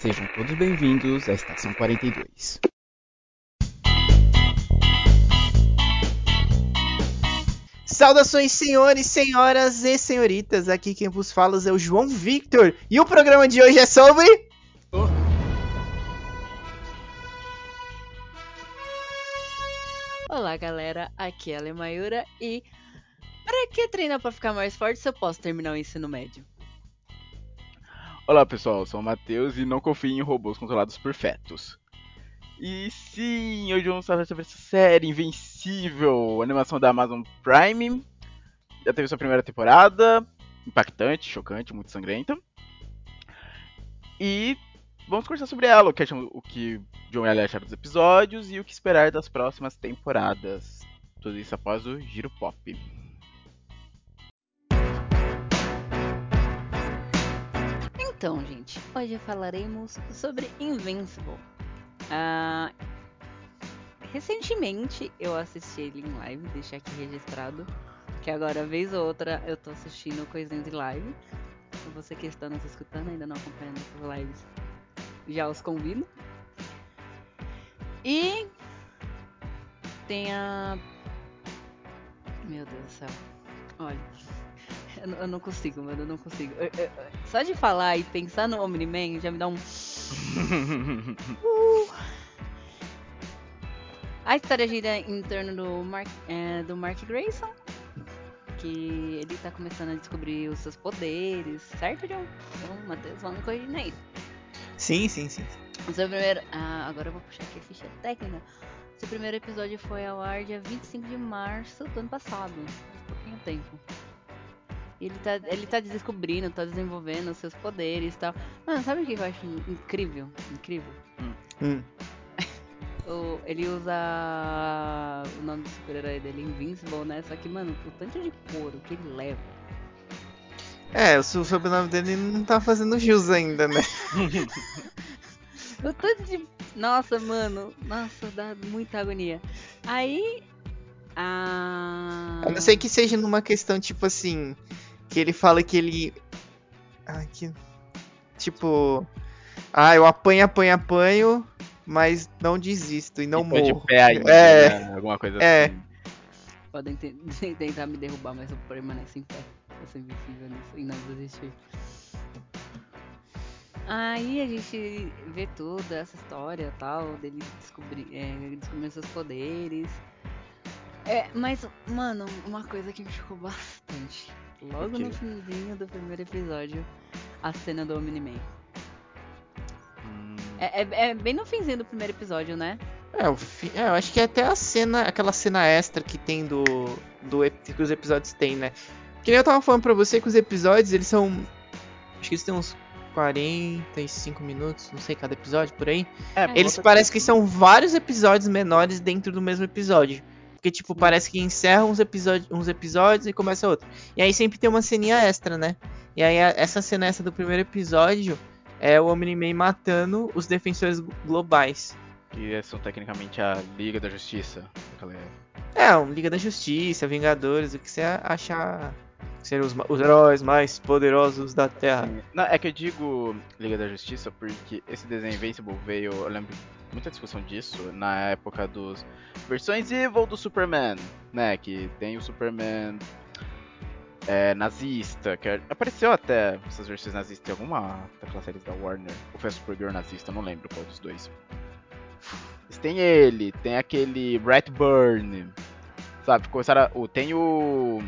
Sejam todos bem-vindos à Estação 42. Saudações, senhores, senhoras e senhoritas. Aqui quem vos fala é o João Victor. E o programa de hoje é sobre. Olá, galera. Aqui é a Lemayura e. Pra que treinar pra ficar mais forte se eu posso terminar o ensino médio? Olá pessoal, sou o Matheus e não confio em robôs controlados por fetos. E sim, hoje vamos falar sobre essa série Invencível, animação da Amazon Prime. Já teve sua primeira temporada, impactante, chocante, muito sangrenta. E vamos conversar sobre ela, o que, acham, o que John e Ali acharam dos episódios e o que esperar das próximas temporadas. Tudo isso após o Giro Pop. Então, gente, hoje falaremos sobre Invincible. Uh, recentemente eu assisti ele em live, deixei aqui registrado. Que agora, vez ou outra, eu tô assistindo coisinhas em live. Então, você que está nos escutando, ainda não acompanhando essas lives, já os convido. E tem a. Meu Deus do céu. Olha. Eu, eu não consigo, mano, eu não consigo. Eu, eu, só de falar e pensar no Omni-Man já me dá um. uh. A história gira em torno do Mark, é, do Mark Grayson, que ele tá começando a descobrir os seus poderes, certo, John? Então, Matheus, vamos corrigir aí. Sim, sim, sim. O seu primeiro. Ah, agora eu vou puxar aqui a ficha técnica. O seu primeiro episódio foi ao ar dia 25 de março do ano passado. Pouquinho tempo. E ele tá, ele tá descobrindo, tá desenvolvendo os seus poderes e tal. Mano, sabe o que eu acho incrível? Incrível? Hum. hum. o, ele usa o nome do super-herói dele, Invincible, né? Só que, mano, o tanto de couro que ele leva. É, o sobrenome dele não tá fazendo jus ainda, né? o tanto de. Nossa, mano. Nossa, dá muita agonia. Aí. A... A não ser que seja numa questão tipo assim que ele fala que ele. Ah, que. Tipo. Ah, eu apanho, apanho, apanho, mas não desisto e não e morro. De pé ainda, é. Né? Alguma coisa é. assim. Podem tentar me derrubar, mas eu permaneço em pé. Eu sou invisível nisso e não desistir. Aí a gente vê toda essa história tal, dele descobrir, é, descobrir seus poderes. É, mas, mano, uma coisa que me chocou bastante Logo no finzinho do primeiro episódio, a cena do Omni-Man. Hum. É, é, é, bem no finzinho do primeiro episódio, né? É, o fi... é, eu acho que é até a cena, aquela cena extra que tem do, do que os episódios têm, né? Que nem eu tava falando pra você que os episódios, eles são. Acho que eles têm uns 45 minutos, não sei, cada episódio por aí. É, eles parecem que são vários episódios menores dentro do mesmo episódio. Porque, tipo, parece que encerra uns, episódios, uns episódios e começa outro. E aí sempre tem uma ceninha extra, né? E aí essa cena extra do primeiro episódio é o Omni-Man matando os defensores globais. Que são tecnicamente a Liga da Justiça. É, um Liga da Justiça, Vingadores, o que você achar ser os, os heróis mais poderosos da Terra. Não, é que eu digo Liga da Justiça porque esse desenho Invincible veio, eu lembro muita discussão disso na época dos versões Evil do Superman, né? Que tem o Superman é, nazista, que apareceu até essas versões nazistas em alguma daquelas séries da Warner, ou foi a Supergirl nazista, não lembro qual dos dois. Mas tem ele, tem aquele Brett Burn, sabe? Começaram, a, tem o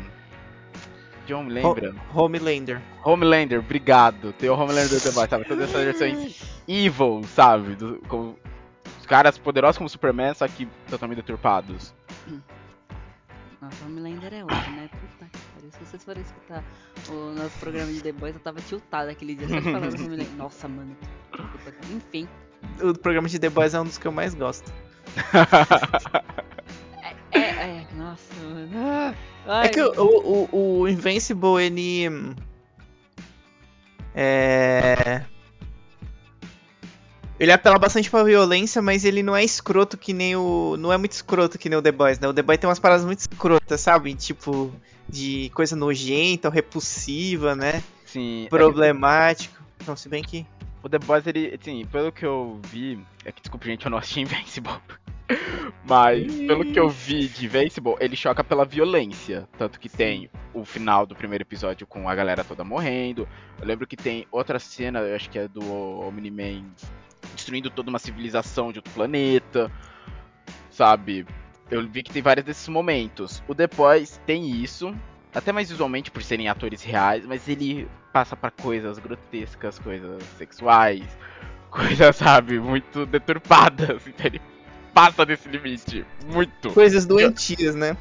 John, lembra? Homelander. Homelander, obrigado. Tem o Homelander também, sabe? Todas essas versões evil, sabe? Do, com, caras poderosos como Superman, só que totalmente deturpados. Nossa, Homelander é outro, né? Puta que pariu. Se vocês forem escutar o nosso programa de The Boys, eu tava tiltado aquele dia só falando do Homelander. Nossa, mano. Enfim. O programa de The Boys é um dos que eu mais gosto. é, é, é, nossa, mano. Ai, é que o, o, o Invincible, ele. É. Ele apela bastante pra violência, mas ele não é escroto que nem o. Não é muito escroto que nem o The Boys, né? O The Boys tem umas paradas muito escrotas, sabe? Tipo, de coisa nojenta, repulsiva, né? Sim. Problemático. É. Não, se bem que. o The Boys, ele, assim, pelo que eu vi. É que, desculpa, gente, eu não assisti Invincible. Mas, pelo que eu vi de Invincible, ele choca pela violência. Tanto que tem o final do primeiro episódio com a galera toda morrendo. Eu lembro que tem outra cena, eu acho que é do Omni-Man destruindo toda uma civilização de outro planeta. Sabe? Eu vi que tem vários desses momentos. O The Boys tem isso, até mais visualmente por serem atores reais, mas ele passa para coisas grotescas, coisas sexuais, coisas, sabe, muito deturpadas. Então ele passa desse limite. Muito. Coisas doentias, né?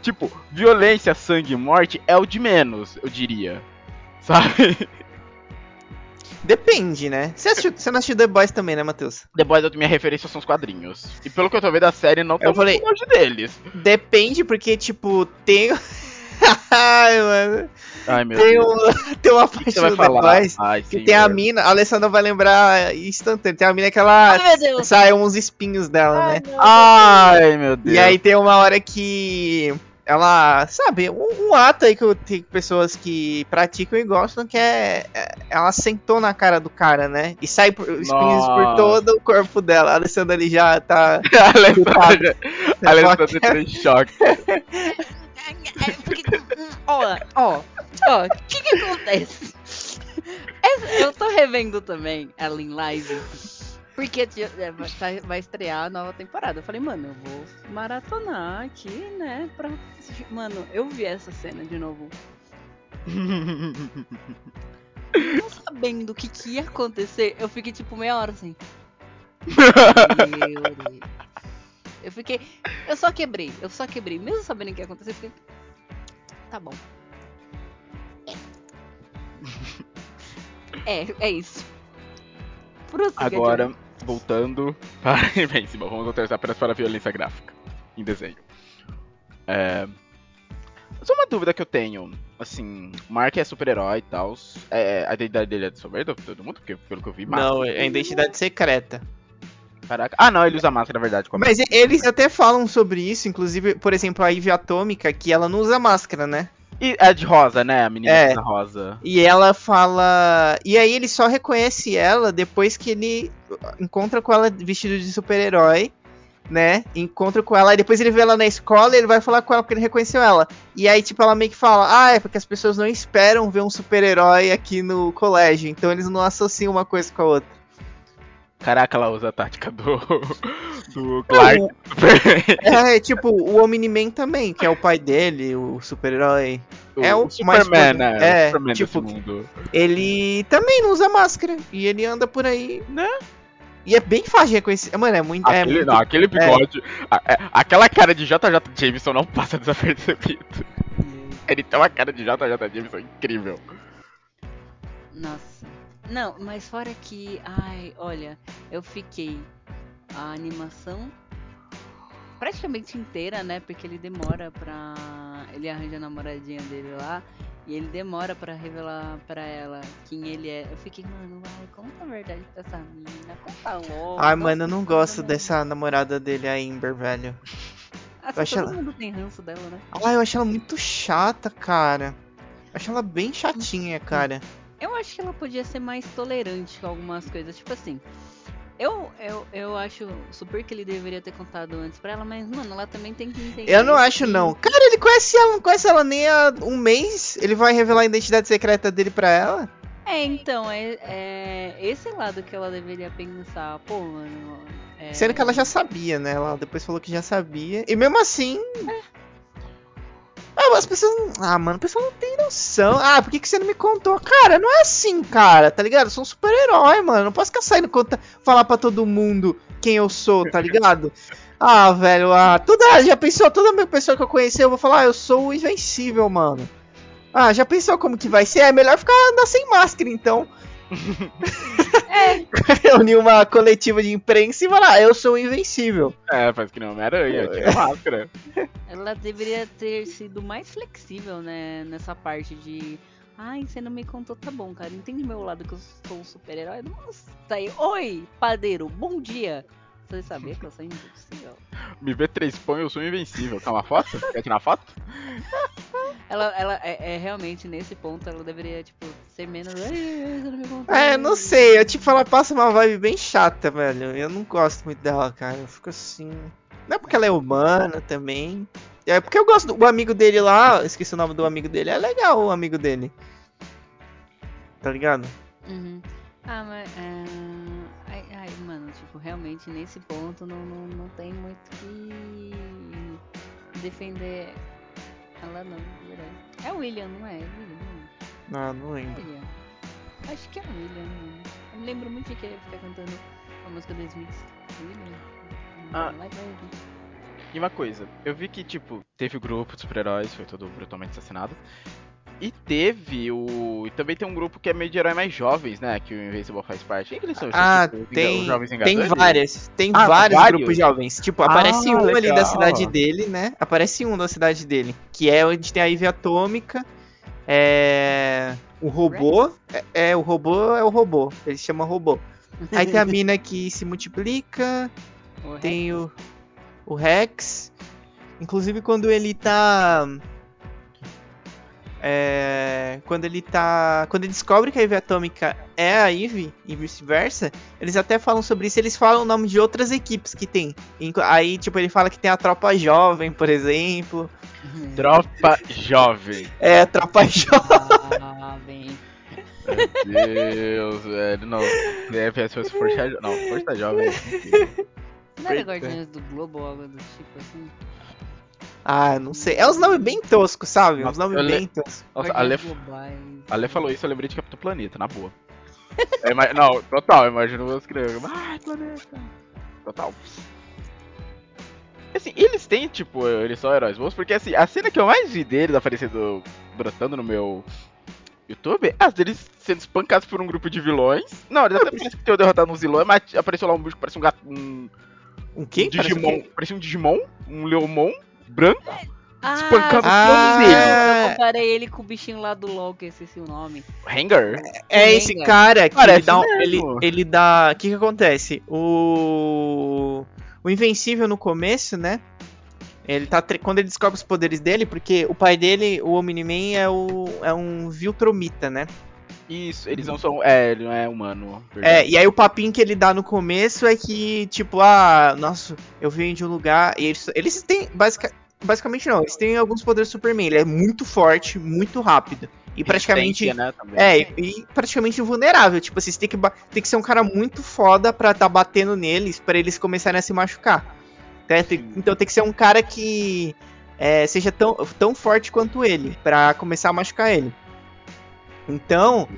Tipo, violência, sangue e morte é o de menos, eu diria. Sabe? Depende, né? Você, assistiu, você não assistiu The Boys também, né, Matheus? The Boys, a minha referência são os quadrinhos. E pelo que eu tô vendo, a série não tá Eu falei- muito longe deles. Depende, porque, tipo, tem. Ai, mano. Ai, meu Tem, Deus. um... tem uma parte do The? Boys Ai, que tem a mina. A Alessandra vai lembrar instantâneo. Tem a mina que ela. Ai. Sai uns espinhos dela, Ai, né? meu Ai, meu Deus. E aí tem uma hora que ela, sabe, um, um ato aí que eu tenho pessoas que praticam e gostam, que é, é- ela sentou na cara do cara, né? E sai por, espinhos por todo o corpo dela. A Alessandra ali já tá. a Alessandra, a Alessandra entrou em choque. É porque, ó, ó, ó, o que que acontece? Essa- eu tô revendo também ela em live. Porque é, vai- estrear a nova temporada. Eu falei, mano, eu vou maratonar aqui, né? Pra. Mano, eu vi essa cena de novo. Não sabendo o que, que ia acontecer, eu fiquei tipo meia hora assim. Meu Deus. Eu fiquei. Eu só quebrei, eu só quebrei. Mesmo sabendo o que ia acontecer, eu fiquei. Tá bom. É. É, é isso. Prossiga, Agora, John. voltando para Invincible, vamos autorizar apenas para a violência gráfica em desenho. É... Só uma dúvida que eu tenho. Assim, o Mark é super-herói e tal. É, a identidade dele é descoberta por todo mundo? Porque pelo que eu vi, Não, máscara. é identidade secreta. Caraca. Ah, não, ele usa máscara, é verdade. como- Mas eles até falam sobre isso, inclusive, por exemplo, a Ivy Atômica, que ela não usa máscara, né? E a de rosa, né? A menina É. rosa. E ela fala. E aí ele só reconhece ela depois que ele encontra com ela vestido de super-herói, né? Encontra com ela, e depois ele vê ela na escola e ele vai falar com ela porque ele reconheceu ela. E aí, tipo, ela meio que fala: Ah, é porque as pessoas não esperam ver um super-herói aqui no colégio, então eles não associam uma coisa com a outra. Caraca, ela usa a tática do. Do Clark. Não, Superman. É, tipo, o Omni-Man também, que é o pai dele, o super-herói. É o mais Superman, poder- né? é, o Superman tipo, desse mundo. Ele também não usa máscara. E ele anda por aí, Né? E é bem fácil de reconhecer. Mano, é muito. é Aquele, muito- não, aquele bigode. a- é, aquela cara de JJ Jameson não passa desapercebido. Ele tem uma cara de JJ Jameson incrível. Nossa. Não, mas fora que. Ai, olha, eu fiquei. A animação praticamente inteira, né? Porque ele demora pra. Ele arranja a namoradinha dele lá. E ele demora pra revelar pra ela quem ele é. Eu fiquei, mano, vai, conta a verdade pra essa menina. Conta logo. Ai, mano, eu não gosto dessa namorada dele, a Ember, velho. Ah, eu acho todo ela- mundo tem ranço dela, né? Ai, eu acho ela muito chata, cara. Acho ela bem chatinha, cara. Eu acho que ela podia ser mais tolerante com algumas coisas. Tipo assim, eu, eu, eu acho super que ele deveria ter contado antes pra ela, mas, mano, ela também tem que entender. Eu não acho, não. Cara, ele conhece ela, não conhece ela nem há um mês. Ele vai revelar a identidade secreta dele pra ela. É, então, é, é esse lado que ela deveria pensar. Pô, mano. é- Sendo que ela já sabia, né? Ela depois falou que já sabia. E mesmo assim. As pessoas. Ah, mano, o pessoal não tem noção. Ah, por que, que você não me contou? Cara, não é assim, cara, tá ligado? Eu sou um super-herói, mano. Não posso ficar saindo conta, falar pra todo mundo quem eu sou, tá ligado? Ah, velho, ah, toda, já pensou, toda minha pessoa que eu conhecer, eu vou falar, ah, eu sou o invencível, mano. Ah, já pensou como que vai ser? É melhor ficar andar sem máscara, então. É, Reunir uma coletiva de imprensa e falar, ah, eu sou o invencível. É, faz que nem Homem-Aranha, tira a máscara. ela deveria ter sido mais flexível, né? Nessa parte de. Ai, você não me contou, tá bom, cara. Entende meu lado que eu sou um super-herói? Nossa, tá aí. Oi, padeiro, bom dia. Você sabia que eu sou impossível? Me vê três pão eu sou invencível. Quer uma foto? Quer tirar foto? Ela, ela é, é realmente nesse ponto, ela deveria, tipo, ser menos. "Ai, você não me contou." É, não sei, eu, tipo, ela passa uma vibe bem chata, velho. Eu não gosto muito dela, cara. Eu fico assim. Não é porque ela é humana também. É porque eu gosto do o amigo dele lá, esqueci o nome do amigo dele. É legal o amigo dele. Tá ligado? Uhum. Ah, mas. é, tipo, realmente nesse ponto não, não, não tem muito que defender ela não. É o William, não é? É William, não. Ah, não É lembro. William. Acho que é o William. mano. Eu me lembro muito de que ele fica cantando a música do Smith. William. Ah. Vai pra ele. E uma coisa, eu vi que, tipo, teve o grupo de super-heróis, foi todo brutalmente assassinado. E teve o. E também tem um grupo que é meio de herói mais jovens, né? Que o Invincible faz parte. Quem que eles são? Ah, Tipo, os tem, tem várias. Tem Ah, vários, vários? grupos jovens. Tipo, aparece Ah, um ali da legal. cidade dele, né? Aparece um da cidade dele. Que é onde tem a Ivy Atômica. É. O robô. É, é, o robô é o robô. Ele chama robô. Aí tem a mina que se multiplica. O Tem o, o Rex. Inclusive quando ele tá. É, quando ele tá. Quando ele descobre que a Ivy Atômica é a Ivy e vice-versa, eles até falam sobre isso. Eles falam o nome de outras equipes que tem. Aí, tipo, ele fala que tem a Tropa Jovem, por exemplo. Rex. Tropa Jovem. É, a Tropa Jovem. Ah, bem. Meu Deus, velho. Não, se fosse Força Jovem. Não, Força Jovem. Não era. Guardiões do Globo ou algo do tipo assim? Ah, não sei. É uns nomes bem toscos, sabe? Uns nomes eu le- bem toscos. Nossa, a Lê, Guardiões Globais. a Lê falou isso, eu lembrei de Capitão Planeta, na boa. Eu não, total, eu imagino meus crianças. Ai, planeta. Total. Assim, eles têm, tipo, eles são heróis bons, porque assim, a cena que eu mais vi deles aparecendo, brotando no meu YouTube, é as deles sendo espancados por um grupo de vilões. Não, eles até parecem que tinham derrotado uns vilões, mas apareceu lá um bicho que parece um gato, um Um quê? Parece Digimon, um quê? parecia um Digimon, um Leomon branco, Ah, espancando Ah, todos eles. eu comparei ele com o bichinho lá do LOL, que eu esqueci o nome. Hangar? É O esse cara que Parece ele dá, um- ele, ele dá, o que que acontece? O o Invencível no começo, né? Ele tá tre- quando ele descobre os poderes dele, porque o pai dele, o Omni-Man é o é um Viltromita, né? Isso, eles não são. É, ele não é humano. É, verdade. e aí o papinho que ele dá no começo é que tipo, ah, nossa, eu venho de um lugar e eles, eles têm basica- basicamente não, eles têm alguns poderes do Superman, ele é muito forte, muito rápido e praticamente né. É, e, e praticamente invulnerável. Tipo, assim, você tem que, tem que ser um cara muito foda pra tá batendo neles, pra eles começarem a se machucar. Né? Tem- Então tem que ser um cara que é, seja tão, tão forte quanto ele, pra começar a machucar ele. Então,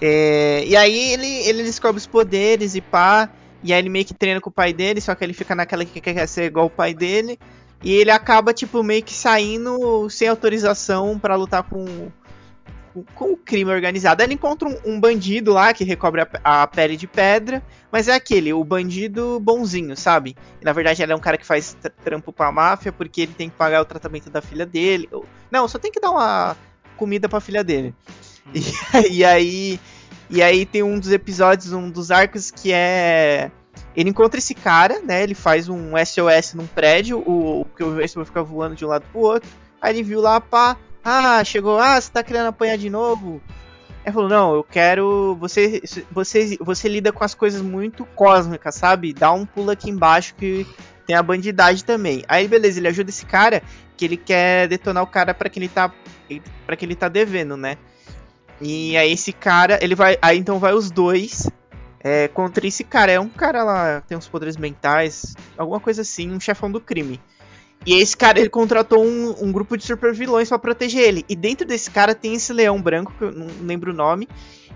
é, e aí ele, ele descobre os poderes e pá, e aí ele meio que treina com o pai dele, só que ele fica naquela que quer ser igual o pai dele, e ele acaba, tipo, meio que saindo sem autorização pra lutar com, com, com o crime organizado. Ele encontra um, um bandido lá que recobre a, a pele de pedra, mas é aquele, o bandido bonzinho, sabe? E, na verdade ele é um cara que faz tr- trampo pra máfia porque ele tem que pagar o tratamento da filha dele. Não, só tem que dar uma comida pra filha dele. E, e aí. E aí tem um dos episódios, um dos arcos que é. Ele encontra esse cara, né? Ele faz um SOS num prédio, o, que o Vespa fica voando de um lado pro outro. Aí ele viu lá, pá. Ah, chegou, ah, você tá querendo apanhar de novo? Aí falou, não, eu quero. Você, você, você lida com as coisas muito cósmicas, sabe? Dá um pulo aqui embaixo que tem a bandidagem também. Aí, beleza, ele ajuda esse cara que ele quer detonar o cara pra que ele tá. para que ele tá devendo, né? E aí esse cara, ele vai. Aí então vai os dois é, contra esse cara. É um cara lá, tem uns poderes mentais, alguma coisa assim, um chefão do crime. E esse cara, ele contratou um, um grupo de super vilões pra proteger ele. E dentro desse cara tem esse leão branco, que eu não lembro o nome,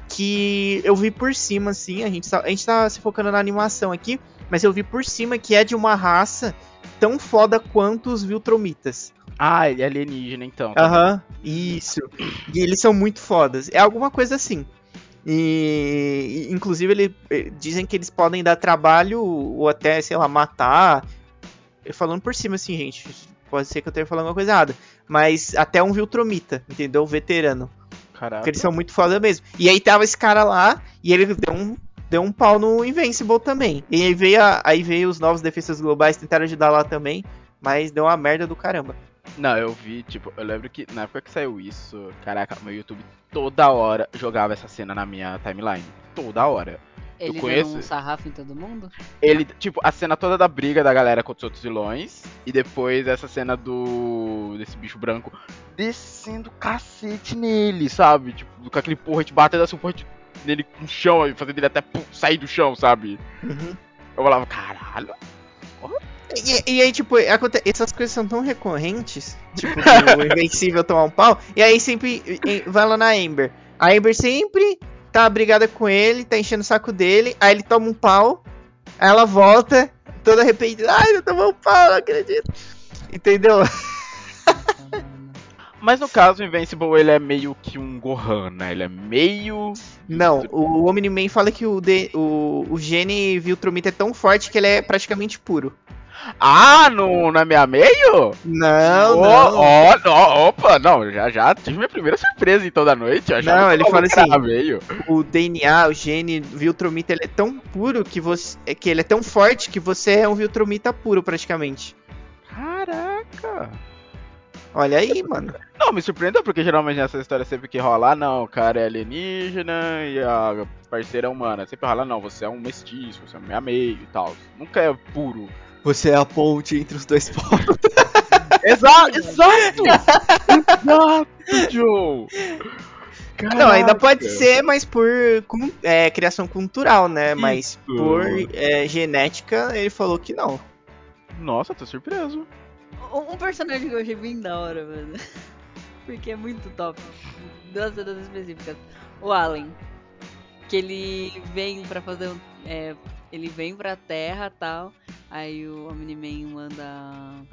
que eu vi por cima, assim, a gente, tá, a gente tá se focando na animação aqui, mas eu vi por cima que é de uma raça tão foda quanto os Viltromitas. Ah, ele é alienígena então. tá Aham, isso. E eles são muito fodas. É alguma coisa assim. E, inclusive ele, eh, dizem que eles podem dar trabalho ou até, sei lá, matar. Eu Falando por cima assim, gente. Pode ser que eu esteja falando alguma coisa errada. Mas até um Viltromita, entendeu? Veterano. Caraca. Porque eles são muito foda mesmo. E aí tava esse cara lá e ele deu um, deu um pau no Invincible também. E aí veio, a- aí veio os novos defensas globais, tentaram ajudar lá também. Mas deu uma merda do caramba. Não, eu vi, tipo, eu lembro que na época que saiu isso, caraca, meu YouTube toda hora jogava essa cena na minha timeline. Toda hora. Ele conheço. dando um sarrafo em todo mundo? Ele, tipo, a cena toda da briga da galera contra os outros vilões. E depois essa cena do. desse bicho branco descendo cacete nele, sabe? Tipo, com aquele porrete batendo assim, um porrete nele no chão, e fazendo ele até pum, sair do chão, sabe? Uhum. Eu falava, caralho. E, e aí, tipo, aconte- essas coisas são tão recorrentes, tipo, do Invencível tomar um pau, e aí sempre vai lá na Amber. A Amber sempre tá brigada com ele, tá enchendo o saco dele, aí ele toma um pau, aí ela volta, toda arrependida, ai, eu tomei um pau, não acredito. Entendeu? Mas no caso, o Invincible ele é meio que um Gohan, né? Ele é meio. Não, o Omni-Man fala que o, de, o, o gene Viltrumita é tão forte que ele é praticamente puro. Ah, no, não é meia meio? Não, Ó, não. ó, opa, não, já já tive minha primeira surpresa então da noite. Não, ele fala assim, meio. o DNA, o gene Viltrumita, ele é tão puro que você. é que ele é tão forte que você é um Viltrumita puro, praticamente. Caraca. Olha aí, mano. Não, me surpreendeu, porque geralmente nessa história sempre que rola, ah, não, o cara é alienígena e a parceira é humana. Sempre rola, não, você é um mestiço, você é meia meio e tal. Nunca é puro. Você é a ponte entre os dois povos. Exato, exato! exato, Joe! Não, ainda Caraca. pode ser, mas por é, criação cultural, né? Mas Isso. por é, genética, ele falou que não. Nossa, tô surpreso. Um um personagem que eu achei bem da hora, mano. Porque é muito top. Duas cenas específicas. O Allen. Que ele vem pra fazer um. é, ele vem pra terra e tal. Aí o Omni-Man manda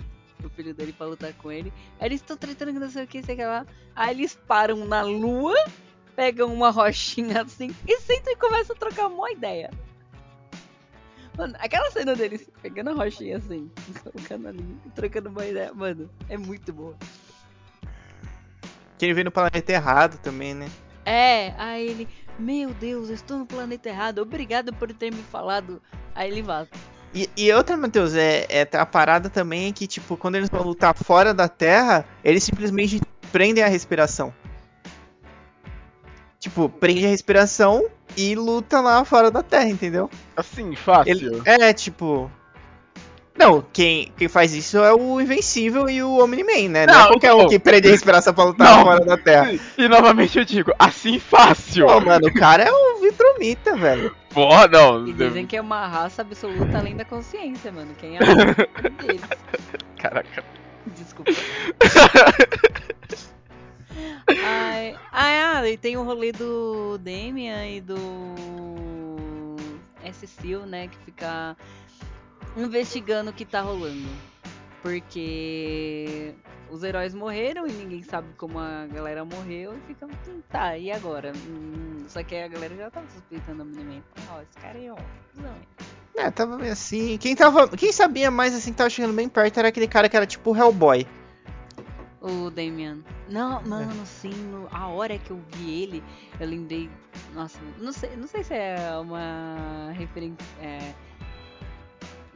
o filho dele pra lutar com ele. Aí eles estão tretando que não sei o que, sei que lá. Aí eles param na lua, pegam uma rochinha assim e sentam e começam a trocar uma ideia. Mano, aquela cena deles pegando a rochinha assim, colocando ali trocando uma ideia, mano, é muito boa. Que ele veio no planeta errado também, né? É, aí ele, meu Deus, eu estou no planeta errado, obrigado por ter me falado. Aí ele vaza. E, e outra, Matheus, é, é a parada também é que, tipo, quando eles vão lutar fora da Terra, eles simplesmente prendem a respiração. Tipo, prende a respiração e luta lá fora da Terra, entendeu? Assim, fácil. Ele, é, tipo. Não, quem, quem faz isso é o Invencível e o Omni-Man, né? Não, Não, é qualquer um que prende a respiração pra lutar Não. fora da Terra. E novamente eu digo, assim fácil. Pô, mano, o cara é um Vitromita, velho. Porra, não. E dizem que é uma raça absoluta além da consciência, mano. Quem é deles. Caraca. Desculpa. Ai, ai, ah, e tem o rolê do Damian e do S-Seal, né? Que fica investigando o que tá rolando. Porque os heróis morreram e ninguém sabe como a galera morreu e fica, "Hum, tá, e agora? Hum, só que a galera já tava suspeitando o Omni-Man. Ó, esse cara aí, ó, hein? É, tava meio assim. Quem, tava, quem sabia mais assim que tava chegando bem perto era aquele cara que era tipo o Hellboy. O Damian. Não, mano, sim, no- a hora que eu vi ele, eu lembrei. Nossa, não sei, não sei se é uma referência. É,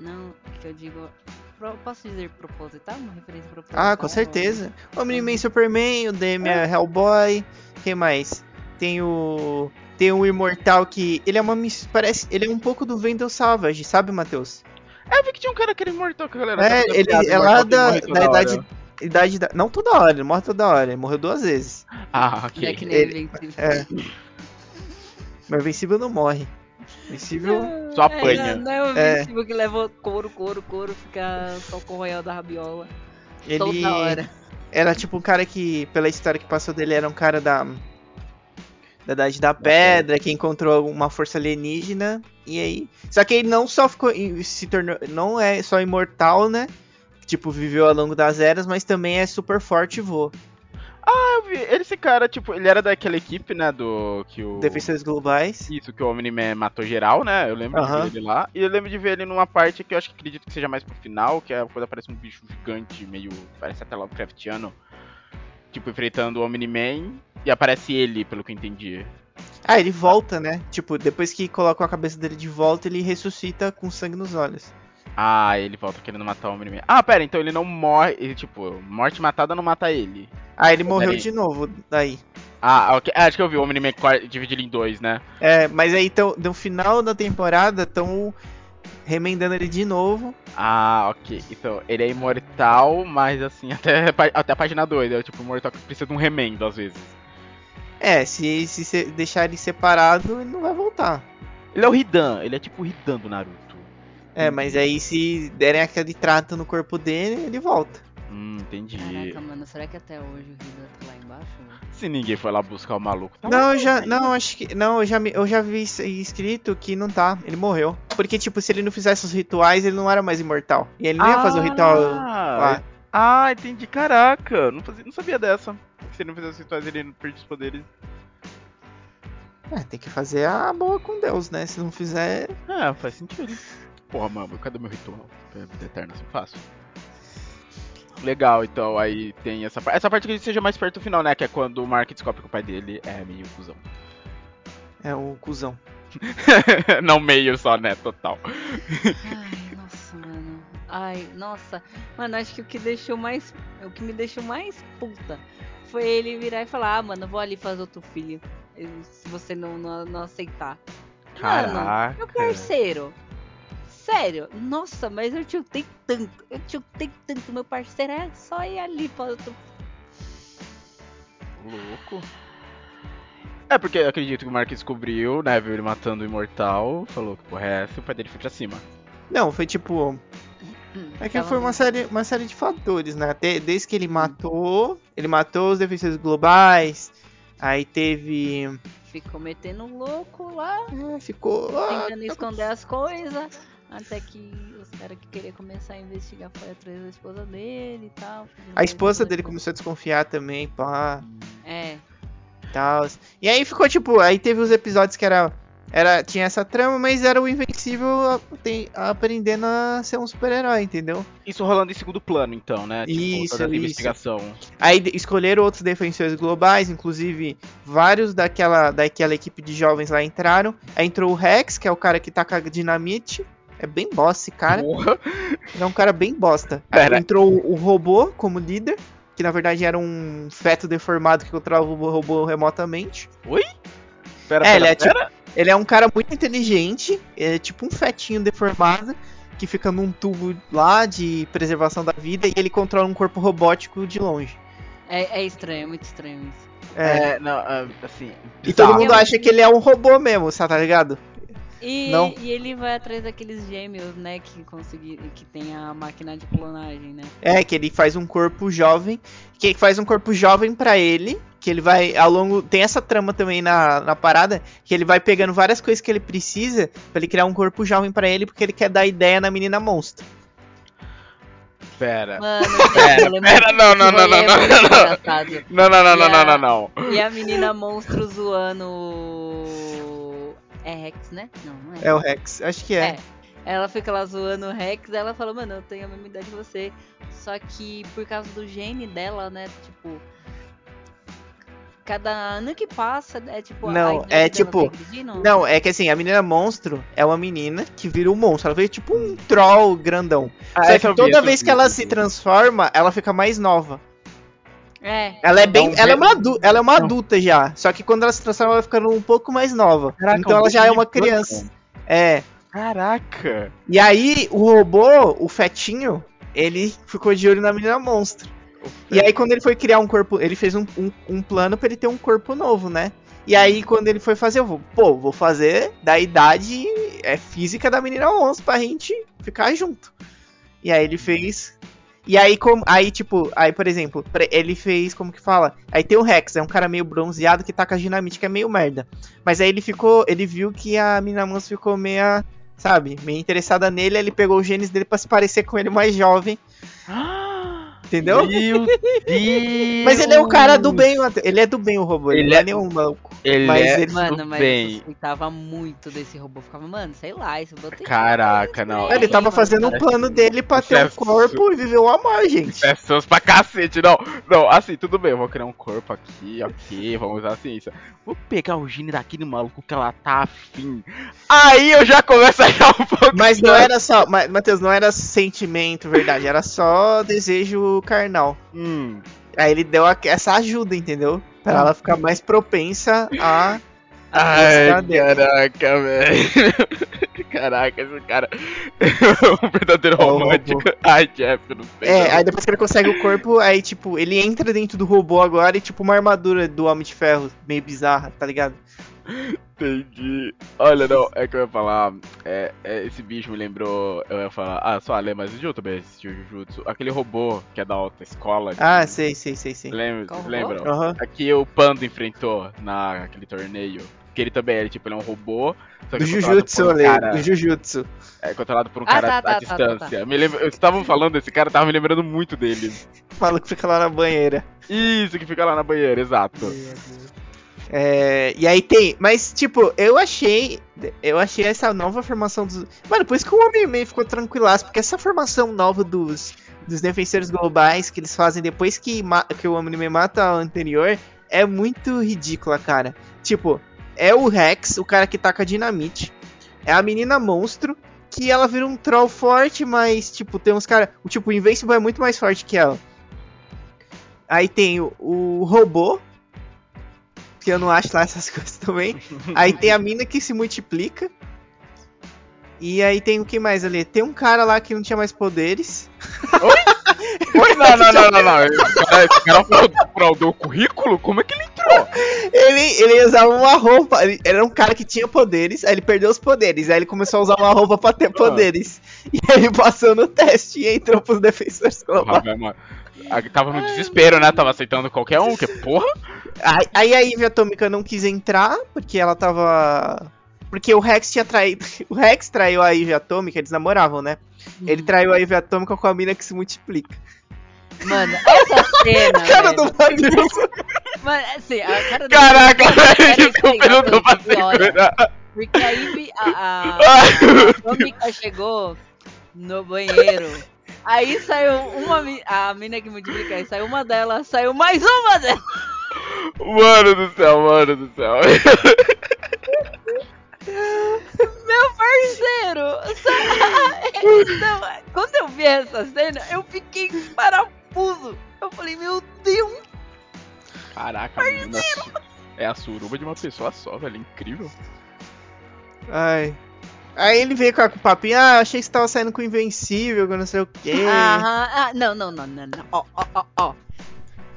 não, que eu digo. pro- Posso dizer proposital? Uma referência proposital? Ah, com certeza. O Omni-Man Superman, o Damian Hellboy. Quem mais? Tem o. Tem o Imortal que. Ele é uma. Parece. Ele é um pouco do Vendel Savage, sabe, Matheus? É, eu vi que tinha um cara que era imortal que a galera. É, ele piada, é lá da, da hora. idade. Idade da. Não toda hora, ele morre toda hora. Ele morreu duas vezes. Ah, ok. é que nem Ele- Invencível. É. Mas o Invencível não morre. Invencível. Só apanha. É, não, é o É. Invencível que leva couro, couro, couro, fica só com o royal da rabiola. Ele Toda hora. era tipo um cara que, pela história que passou dele, era um cara da. Da Idade da Pedra, que encontrou uma força alienígena. E aí. Só que ele não só ficou. Se tornou. Não é só imortal, né? Tipo, viveu ao longo das eras, mas também é super forte e voa. Eu vi, ele, esse cara, tipo, ele era daquela equipe, né, do... Que o... Defensores globais. Isso, que o Omni-Man matou geral, né? Eu lembro Aham. de ver ele lá. E eu lembro de ver ele numa parte que eu acho que acredito que seja mais pro final, que é quando aparece um bicho gigante, meio. Parece até Lovecraftiano. Tipo, enfrentando o Omni-Man. E aparece ele, pelo que eu entendi. Ah, ele volta, né? Tipo, depois que colocam a cabeça dele de volta, ele ressuscita com sangue nos olhos. Ah, ele volta querendo matar o Omni-Man. Ah, pera, então ele não morre. ele, tipo, morte matada não mata ele. Ah, ele morreu de novo daí. Ah, ok. Ah, acho que eu vi o Omni-Man quar- dividido em dois, né? É, mas aí então, no final da temporada estão remendando ele de novo. Ah, ok. Então, ele é imortal, mas assim, até, até a página 2. É tipo, imortal que precisa de um remendo, às vezes. É, se, se se deixar ele separado, ele não vai voltar. Ele é o Hidan, ele é tipo o Hidan do Naruto. É, mas aí se derem aquele trato no corpo dele, ele volta. Hum, entendi. Caraca, mano, será que até hoje o Rida tá lá embaixo? Se ninguém foi lá buscar o maluco, tá não, já, né? não, acho que, não, eu já, eu já vi aí escrito que não tá, ele morreu. Porque tipo, se ele não fizesse os rituais, ele não era mais imortal. E ele não ia fazer o ritual lá. Ah, ah, entendi. Caraca, não, fazia, não sabia dessa. Se ele não fizesse os rituais, ele não perdia os poderes. É, tem que fazer a boa com Deus, né? Se não fizer, Ah, faz sentido. Porra, mano, cadê meu ritual? É vida eterna, assim, fácil. Legal, então aí tem essa parte. Essa parte que ele seja mais perto do final, né? Que é quando o Mark descobre que o pai dele é meio cuzão. é o cuzão. Não meio só, né? Total. Ai, nossa, mano. Ai, nossa. Mano, acho que o que deixou mais. O que me deixou mais puta foi ele virar e falar, ah, mano, eu vou ali fazer outro filho. Se você não, não, não aceitar. Mano, Caraca. meu parceiro. Sério, nossa, mas eu tiltei tanto. Eu tiltei tanto. Meu parceiro é só ir ali outro. Louco. É porque eu acredito que o Mark descobriu, né? Viu ele matando o imortal, falou que porra é essa, o pai dele foi pra cima. Não, foi tipo. É que foi uma série, uma série de fatores, né? Até- desde que ele matou. Ele matou os defensores globais. Aí teve. Ficou metendo louco lá. ah, ficou. ah, tentando esconder as coisas. Até que os caras que queriam começar a investigar foi atrás da esposa dele e tal. a esposa dele começou a desconfiar também, pá. É, tal. E aí ficou tipo, aí teve os episódios que era, era tinha essa trama, mas era o Invencível a- tem- aprendendo a ser um super-herói, entendeu? Isso rolando em segundo plano, então, né? Isso, toda a isso. investigação. Aí escolheram outros defensores globais, inclusive vários daquela, daquela equipe de jovens lá entraram. Aí entrou o Rex, que é o cara que tá com a dinamite. É bem bosta esse cara. Porra. Ele é um cara bem bosta. Aí Pera. entrou o robô como líder, que na verdade era um feto deformado que controlava o robô remotamente. Pera, É, pera, ele é pera. Ele é um cara muito inteligente, é tipo um fetinho deformado, que fica num tubo lá de preservação da vida e ele controla um corpo robótico de longe. é, é estranho, é muito estranho isso. É. É, não, ah, assim. E todo bizarro. mundo acha que ele é um robô mesmo, sabe, tá ligado? E, Não. e ele vai atrás daqueles gêmeos, né, que conseguiram, que tem a máquina de clonagem, né? É, que ele faz um corpo jovem, que faz um corpo jovem pra ele, que ele vai ao longo. Tem essa trama também na, na parada, que ele vai pegando várias coisas que ele precisa pra ele criar um corpo jovem pra ele, porque ele quer dar ideia na menina monstro. Pera. Mano, Pera, rolê é pera, muito- não, não, esse não, rolê não, é não, muito não. engraçado. Não, não, não, não, E não, a- não, não. E a menina monstro zoando. o- É Rex, né? Não, não é. É o Rex, acho que é. É. Ela fica lá zoando o Rex, ela fala, mano, eu tenho a mesma idade que você. Só que por causa do gene dela, né? Tipo. Cada ano que passa é tipo. a Não, é tipo, tá? Não, é que assim, a menina monstro é uma menina que vira um monstro. Ela veio tipo um troll grandão. Ah, Só essa que vi, toda eu vez vi, que ela essa eu se vi. transforma, ela fica mais nova. É. Ela é bem. um ela, é uma velho- adu- ela é uma adulta já. Só que quando ela se transforma, ela vai ficando um pouco mais nova. Caraca, então ela já é uma criança. É. Caraca. E aí, o robô, o fetinho, ele ficou de olho na menina monstro. E aí, quando ele foi criar um corpo, ele fez um, um, um plano pra ele ter um corpo novo, né? E aí, quando ele foi fazer, eu vou, pô, vou fazer da idade é, física da menina monstro pra gente ficar junto. E aí ele fez. E aí, como, aí, tipo, aí, por exemplo, ele fez, como que fala? Aí tem o Rex, é um cara meio bronzeado que tá com a dinamite, que é meio merda. Mas aí ele ficou, ele viu que a menina monstro ficou meia, sabe, meio interessada nele, ele pegou os genes dele pra se parecer com ele mais jovem. Ah, Entendeu? Meu Deus! Mas ele é o cara do bem, Matheus. Ele é do bem, o robô. Ele, Ele não é é- nenhum maluco. Ele Mas é ele- Mano, do mas bem. eu suspeitava muito desse robô. Ficava, mano, sei lá, esse robô tem Caraca, não. Ele tava mano, fazendo o tá- plano dele pra ter é um corpo e viver o amor, gente. Pessoas pra cacete, não. Não, assim, tudo bem, eu vou criar um corpo aqui, ok, vamos usar a ciência. Vou pegar o gene daquele maluco que ela tá afim. Aí eu já começo a achar um pouco. Mas não era só, Ma- Matheus, não era sentimento, verdade, era só desejo carnal. Hum, Aí ele deu essa ajuda, entendeu? Pra ela ficar mais propensa a. Ai, caraca, velho. Caraca, esse cara. um verdadeiro É romântico. robô. Ai, Jeff, não sei. É, não. aí depois que ele consegue o corpo, aí tipo, ele entra dentro do robô agora e tipo uma armadura do Homem de Ferro, meio bizarra, tá ligado? Entendi. Olha, não, é que eu ia falar. É, é, esse bicho me lembrou. Eu ia falar. Ah, só Ale, mas o Ju também assistiu Jujutsu. Aquele robô que é da alta escola. que- Ah, sei, sei, sei, sei. Lembra, lembram? Aham. Aqui o Pando enfrentou naquele torneio. Que ele também, ele, tipo, ele é um robô. Só Do que é controlado Jujutsu, um Ale, cara- do Jujutsu. É controlado por um Ah, cara tá, à tá, tá, distância. Me lembra, eu estavam falando desse cara, tava me lembrando muito dele. O maluco fica lá na banheira. Isso, que fica lá na banheira, exato. É, e aí tem. Mas, tipo, eu achei. Eu achei essa nova formação dos. Mano, por isso que o Homem-Man ficou tranquilaço, porque essa formação nova dos, dos defensores globais que eles fazem depois que, que o Homem-Man mata o anterior é muito ridícula, cara. Tipo, é o Rex, o cara que taca dinamite. É a menina monstro. Que ela vira um troll forte, mas, tipo, tem uns caras. O tipo, o Invincible é muito mais forte que ela. Aí tem o, o robô, que eu não acho lá essas coisas também. Aí tem a mina que se multiplica. E aí tem o que mais ali? Tem um cara lá que não tinha mais poderes. Oi, não, não, não, não, não. Esse cara, fraudou o currículo? Como é que ele entrou? Ele, ele usava uma roupa. Ele era um cara que tinha poderes, aí ele perdeu os poderes. Aí ele começou a usar uma roupa pra ter poderes. E aí ele passou no teste e entrou pros defensores Porra, globais. Ah, Tava no desespero, né? Tava aceitando qualquer um, que porra. Aí, a Ivy Atômica não quis entrar, porque ela tava. Porque o Rex tinha traído. O Rex traiu a Ivy Atômica, eles namoravam, né? Ele traiu a Ivy Atômica com a mina que se multiplica. Mano, essa cena. Cara velho. do Matheus. Mano, assim, a cara do Caraca, velho, desculpa, eu não tô pra porque, aí a, a, a Atômica chegou no banheiro. Aí saiu uma a mina que multiplica, aí saiu uma dela, saiu mais uma dela. Mano do céu, mano do céu. Meu parceiro! Então, quando eu vi essa cena, eu fiquei parafuso. Eu falei, meu Deus! Caraca, menina. su- É a suruba de uma pessoa só, velho. Incrível. Ai. Aí ele veio com o papinho, ah, achei que você tava saindo com o Invencível, não sei o quê. Aham, ah, não, não, não, não, não. Ó, ó, ó, ó.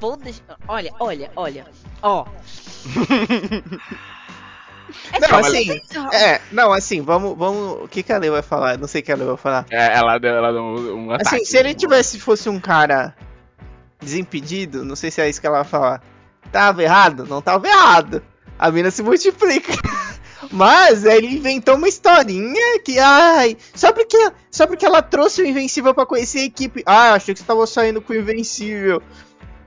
Vou deixar. Olha, olha, olha. Ó. É Não, só- assim, é, não, assim, vamos, vamos, o que que a Leo vai falar? Não sei o que a Leo vai falar. É, ela deu, ela deu um, um ataque. Assim, se ele tivesse, fosse um cara desimpedido, não sei se é isso que ela vai falar. Tava errado? Não tava errado. A mina se multiplica. Mas ele inventou uma historinha que, ai, só porque, só porque ela trouxe o Invencível pra conhecer a equipe. Ah, achei que você tava saindo com o Invencível.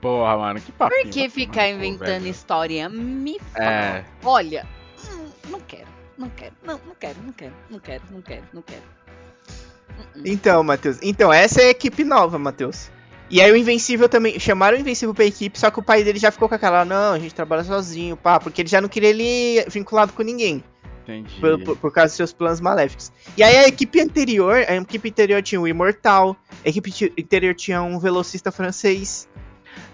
Porra, mano, que papinho. Por que ficar Pô, inventando velho. história? Me fala. É. Olha, hum, não quero, não quero, não, não quero, não quero, não quero, não quero, não quero. Então, Matheus, então essa é a equipe nova, Matheus. E aí o Invencível também, chamaram o Invencível pra equipe, só que o pai dele já ficou com aquela, não, a gente trabalha sozinho, pá, porque ele já não queria ele vinculado com ninguém. Entendi. por, por- por causa dos seus planos maléficos. E aí a equipe anterior, a equipe anterior tinha o Imortal, a equipe anterior tinha um velocista francês,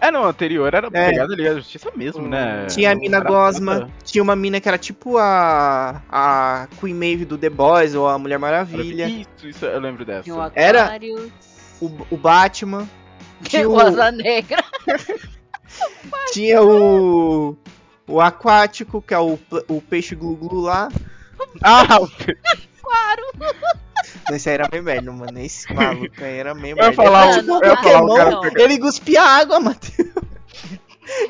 É, não, anterior era É. pegada ali, a justiça mesmo, né? tinha a mina Gosma, tinha uma mina que era tipo a a Queen Maeve do The Boys ou a Mulher Maravilha, Isso, isso, eu lembro dessa. Tinha o Era- o, o Batman, tinha o o, Asa Negra. tinha o o aquático, que é o, o peixe glu-glu lá. Ah, o Esse aí era meio merda, mano. Esse maluco aí era meio Eu ia merda. falar, Ele o- eu ia falar, o cara Ele cuspia água, Matheus.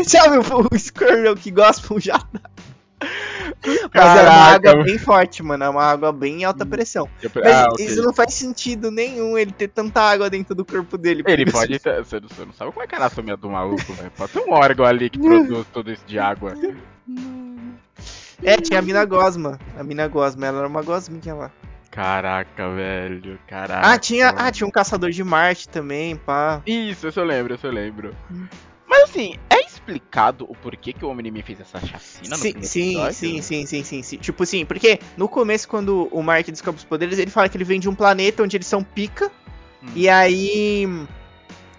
Sabe o, o Squirrel que gosta um jato? Mas é uma Caraca. água bem forte, mano. É uma água bem em alta pressão. Mas Ah, ok. isso não faz sentido nenhum ele ter tanta água dentro do corpo dele. Ele pode ter. Você não, sabe como é que é a anatomia do maluco, velho. Pode ter um órgão ali que produz tudo isso de água. É, tinha a mina gosma. A mina gosma, ela era uma gosminha lá. Caraca, velho. Caraca. Ah, tinha, ah, tinha um caçador de Marte também, pá. Isso, isso eu lembro, isso eu lembro. Mas assim, é explicado o porquê que o Homem-Man fez essa chacina no Sim, primeiro sim, episódio? sim, sim, sim, sim, sim. Tipo assim, porque no começo, quando o Mark descobre os poderes, ele fala que ele vem de um planeta onde eles são pica. Hum. E aí.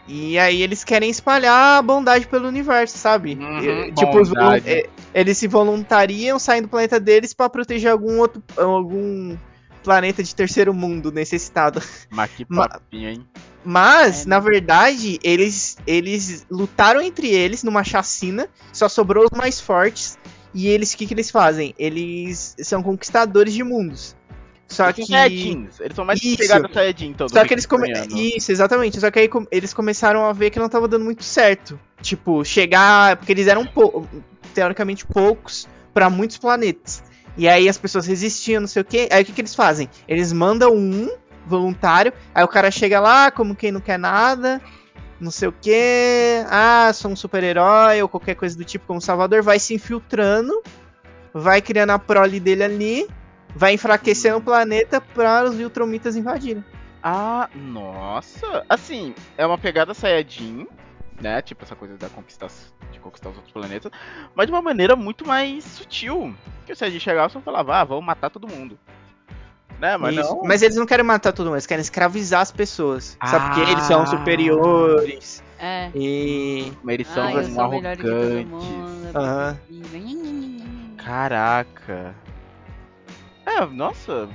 E aí eles querem espalhar a bondade pelo universo, sabe? Uhum, E, tipo, os é, eles se voluntariam, saem do planeta deles pra proteger algum outro. algum planeta de terceiro mundo necessitado. Mas que papinho, hein? Mas, É, na né? verdade, eles, eles lutaram entre eles numa chacina, só sobrou os mais fortes. E eles, o que, que eles fazem? Eles são conquistadores de mundos. Só Eles que. Saiyajins. Eles são mais Isso. pegados a Saiyajin, então. Só que eles come... coreano. Isso, exatamente. Só que aí com- eles começaram a ver que não tava dando muito certo. Tipo, chegar. Porque eles eram pou- teoricamente poucos pra muitos planetas. E aí as pessoas resistiam, não sei o quê. Aí o que, que eles fazem? Eles mandam um voluntário. Aí o cara chega lá, como quem não quer nada. Não sei o quê. Ah, sou um super-herói ou qualquer coisa do tipo como Salvador. Vai se infiltrando. Vai criando a prole dele ali. Vai enfraquecendo o planeta para os Viltromitas invadirem. Ah, nossa. Assim, é uma pegada Saiyajin, né? Tipo essa coisa da de conquistar os outros planetas. Mas de uma maneira muito mais sutil. Que o Saiyajin chegava e só falava, ah, vamos matar todo mundo. Né, mas não. Mas eles não querem matar todo mundo, eles querem escravizar as pessoas. Sabe? Porque eles são Ah. superiores. É. E. Mas eles são ah, assim, arrogantes. mundo. Aham. Caraca. É, nossa.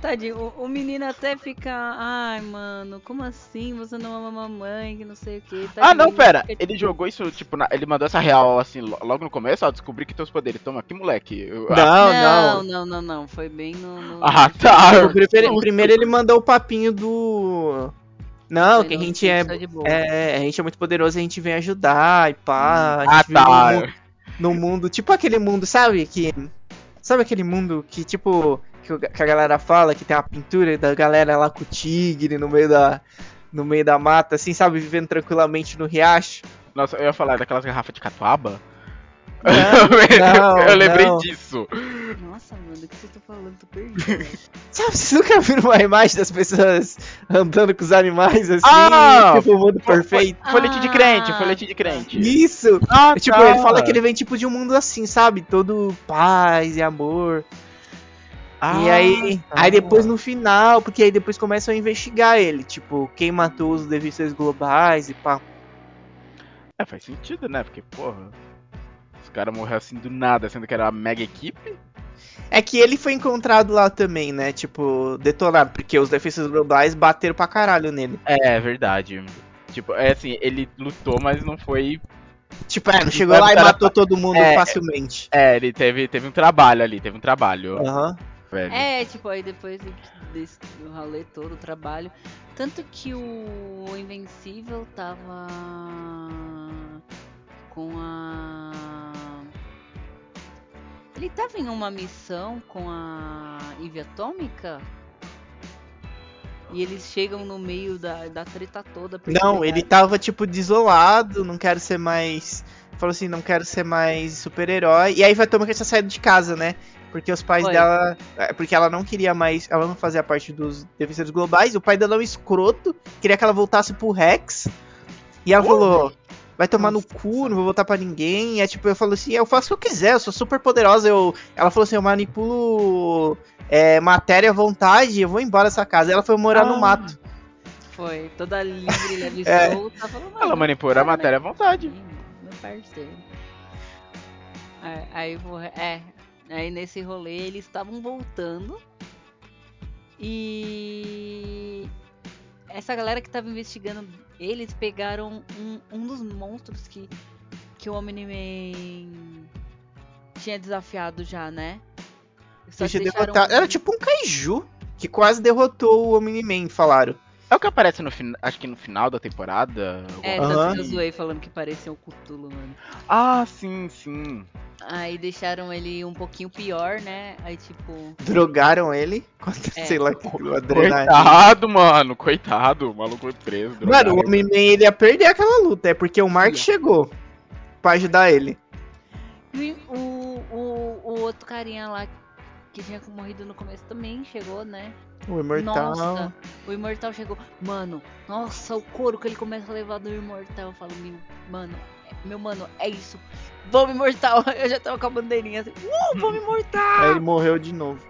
Tadinho, o, o menino até fica. Ai, mano, como assim? Você não ama mamãe, que não sei o que. Ah, não, pera. Ele jogou isso, tipo, na- ele mandou essa real, assim, lo- logo no começo, ó, descobri que teus poderes. Toma aqui, moleque. Eu- ah, Não, Não, não. não, não, não. Foi bem no. no- Ah, tá. O primeiro, primeiro ele mandou o papinho do. Não, que a no- gente é, boa. é. A gente é muito poderoso, a gente vem ajudar e pá. A Ah, tá. mundo- num mundo. Tipo aquele mundo, sabe? Que. Sabe aquele mundo que, tipo. Que, o- que a galera fala que tem a pintura da galera lá com o tigre no meio da. No meio da mata, assim, sabe? Vivendo tranquilamente no riacho. Nossa, eu ia falar daquelas garrafas de catuaba. Não, eu lembrei não. disso. Nossa, mano, o que você tá falando? Tô perdido. Sabe, vocês nunca viram uma imagem das pessoas andando com os animais assim? Ah, tipo, o mundo perfeito. Folhete de crente, folhete de crente. Isso! Ah, tipo, tá. ele fala que ele vem tipo de um mundo assim, sabe? Todo paz e amor. E Ah, aí, tá. aí depois no final, porque aí depois começam a investigar ele, tipo, quem matou os defensores globais e pá. É, faz sentido, né? Porque, porra. Os caras morreram assim do nada, sendo que era uma mega equipe. É que ele foi encontrado lá também, né? Tipo, detonado, porque os defensores globais bateram pra caralho nele. É, é verdade. Tipo, é assim, ele lutou, mas não foi. Tipo, é, não chegou lá e matou todo mundo É, facilmente. É, ele teve, teve um trabalho ali, teve um trabalho, Aham. Velho. É, tipo, aí depois desse do rolê todo, o trabalho. Tanto que o Invencível tava com a. Ele tava em uma missão com a Ivy Atômica? E eles chegam no meio da, da treta toda. Não, ele tava, tipo, desolado, não quero ser mais. Falou assim, não quero ser mais super-herói. E aí vai tomar que essa saída de casa, né? Porque os pais Foi. dela. é, Porque ela não queria mais. Ela não fazia parte dos defensores globais. O pai dela é um escroto. Queria que ela voltasse pro Rex. E ela falou. Vai tomar no cu, não vou voltar pra ninguém. E é tipo, eu falo assim, eu faço o que eu quiser, eu sou super poderosa. Eu... Ela falou assim, eu manipulo é, matéria à vontade, eu vou embora dessa casa. Ela foi morar no Ah. mato. Foi toda livre, leve e É. solta. Falou, Ela "Mano, manipula a para, né?" matéria à vontade. Sim, Meu parceiro. Aí, aí vou. É. Aí nesse rolê eles estavam voltando. E. Essa galera que tava investigando, eles pegaram um, um dos monstros que, que o Omni-Man tinha desafiado já, né? Só deixaram Era tipo um kaiju que quase derrotou o Omni-Man, falaram. É o que aparece no final, acho que no final da temporada. É, tanto Aham. que eu zoei falando que parecia o Cthulhu, mano. Ah, sim, sim. Aí deixaram ele um pouquinho pior, né? Aí tipo. Drogaram ele É. sei lá, que adrenalina. Coitado, mano. Coitado. O maluco foi preso. Mano, drogaram o Homem-Man ele ia perder aquela luta, é porque o Mark Ia. chegou pra ajudar ele. E o, o, o outro carinha lá que tinha morrido no começo também chegou, né? O Imortal. Nossa, o Imortal chegou. Mano, nossa, o couro que ele começa a levar do Imortal. Eu falo, meu, mano, é- meu mano, é isso. Vamos Imortal. Eu já tava com a bandeirinha assim. Uh, vamos Imortal. Aí ele morreu de novo.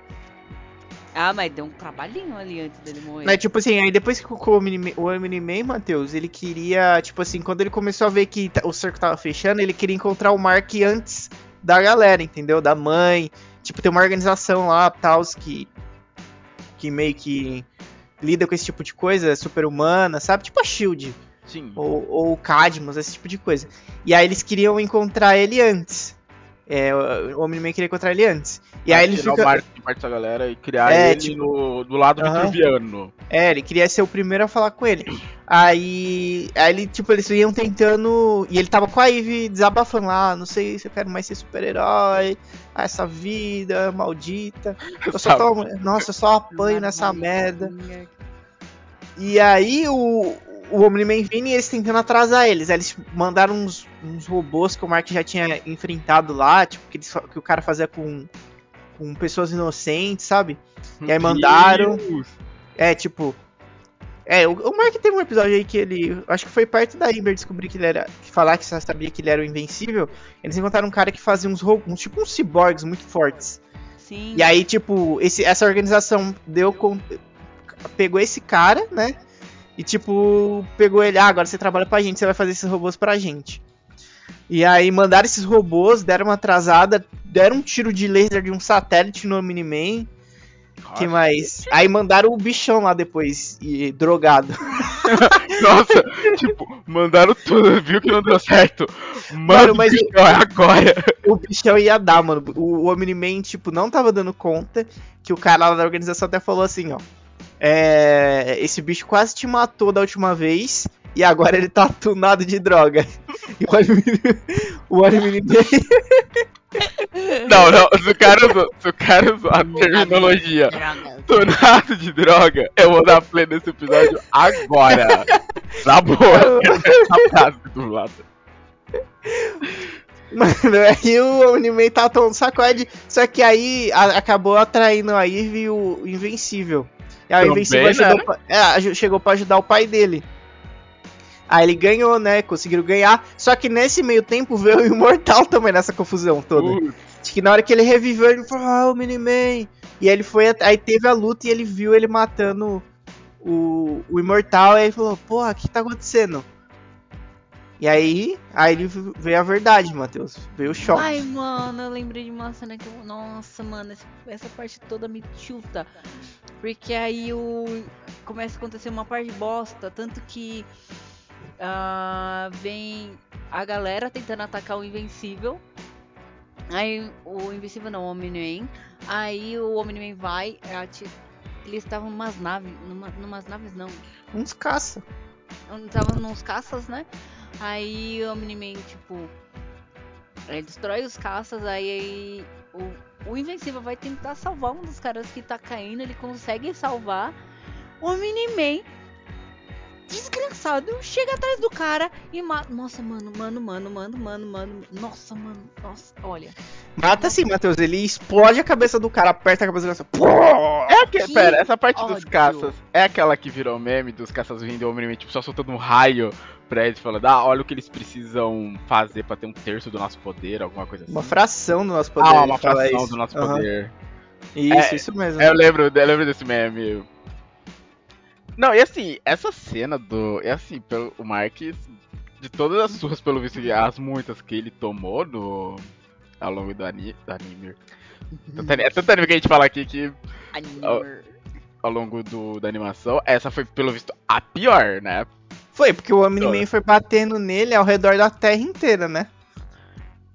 Ah, mas deu um trabalhinho ali antes dele morrer. Mas, tipo assim, aí depois que o Omni- o Omni-Man, Matheus, ele queria, tipo assim, quando ele começou a ver que ta- o cerco tava fechando, ele queria encontrar o Mark antes da galera, entendeu? Da mãe. Tipo, tem uma organização lá, tals, que, que meio que lida com esse tipo de coisa, super-humana, sabe? Tipo a SHIELD, Sim. ou, ou o Cadmus, esse tipo de coisa. E aí eles queriam encontrar ele antes. É, o Omni-Man queria encontrar ele antes. E aí ele Tirar fica... o Mark de parte dessa galera e criar É, ele tipo- no, do lado Aham. vitruviano. É, ele queria ser o primeiro a falar com ele. Aí, aí ele, tipo, eles iam tentando. E ele tava com a Ivy desabafando lá, "Ah, não sei se eu quero mais ser super-herói. Ah, essa vida maldita. Eu só tomo. Nossa, eu só apanho nessa merda. E aí o, o Omni-Man e eles tentando atrasar eles. Aí eles mandaram uns, uns robôs que o Mark já tinha enfrentado lá, tipo, que, eles que o cara fazia com, com pessoas inocentes, sabe? E aí mandaram. Deus. É, tipo. É, o, o Mark teve um episódio aí que ele. Acho que foi parte da Ember descobrir que ele era. Que falar que só sabia que ele era o invencível. Eles encontraram um cara que fazia uns robôs. Tipo uns ciborgues muito fortes. Sim. E aí, tipo, esse, essa organização deu com, pegou esse cara, né? E tipo, pegou ele, ah, agora você trabalha pra gente, você vai fazer esses robôs pra gente. E aí mandaram esses robôs, deram uma atrasada, deram um tiro de laser de um satélite no Miniman. Que mais? Aí mandaram o bichão lá depois, e drogado. Nossa, tipo, mandaram tudo, viu que não deu certo. Mano, Mano, mas- mas é agora. o bichão ia dar, mano. O, o Omni-Man, tipo, não tava dando conta. Que o cara lá da organização até falou assim, ó. É, esse bicho quase te matou da última vez. E agora ele tá tunado de droga. E o Omni- o Omni-Man. Não, não, se o cara usou, se o cara usou a terminologia tonado de droga, eu vou dar play nesse episódio agora. Na boa, essa frase do lado. Mano, aí o Omni-Man tá tomando sacode. Só que aí a- acabou atraindo a Eve e o Invencível. E Também, Invencível né? ajudou pra- é, chegou pra ajudar o pai dele. Aí ele ganhou, né? Conseguiram ganhar. Só que nesse meio tempo veio o Imortal também nessa confusão toda. Acho que na hora que ele reviveu, ele falou, ah, o Miniman. E aí ele foi, aí teve a luta e ele viu ele matando o, o Imortal. E aí ele falou, porra, o que tá acontecendo? E aí, aí ele veio a verdade, Matheus. Veio o choque. Ai, mano, eu lembrei de uma cena que eu. Nossa, mano, essa, essa parte toda me chuta. Porque aí o. Começa a acontecer uma parte bosta. Tanto que. Ah, vem a galera tentando atacar o Invencível. Aí o Invencível não, o Omni-Man. Aí o Omni-Man vai. ati- Eles estavam numas naves. Numa, numas naves não. Uns caça. Estavam nos caças, né? Aí o Omni-Man, tipo. Ele destrói os caças, aí, aí o, o Invencível vai tentar salvar um dos caras que tá caindo, ele consegue salvar. O Omni-Man, desgraçado, chega atrás do cara e mata. Nossa, mano, mano, mano, mano, mano, mano. Nossa, mano, nossa, olha. Mata assim, Matheus. Ele explode a cabeça do cara, aperta a cabeça do cara. Pô! É que, Que pera, essa parte dos ódio. caças é aquela que virou meme dos caças vindo ao Omni-Man, tipo, só soltando um raio pra eles falando, ah, olha o que eles precisam fazer pra ter um terço do nosso poder, alguma coisa assim. Uma fração do nosso poder. ah, uma fração do nosso Aham. poder. Isso, É, isso mesmo. Eu lembro, eu lembro desse meme. Não, e assim, essa cena do. É assim, pelo, o Marques, de todas as suas, pelo visto, as muitas que ele tomou no. ao longo do, ani, do anime. Tanto É tanto anime que a gente fala aqui que Animer. ao longo do, da animação, essa foi, pelo visto, a pior, né? Foi, porque o Omni-Man foi batendo nele ao redor da terra inteira, né?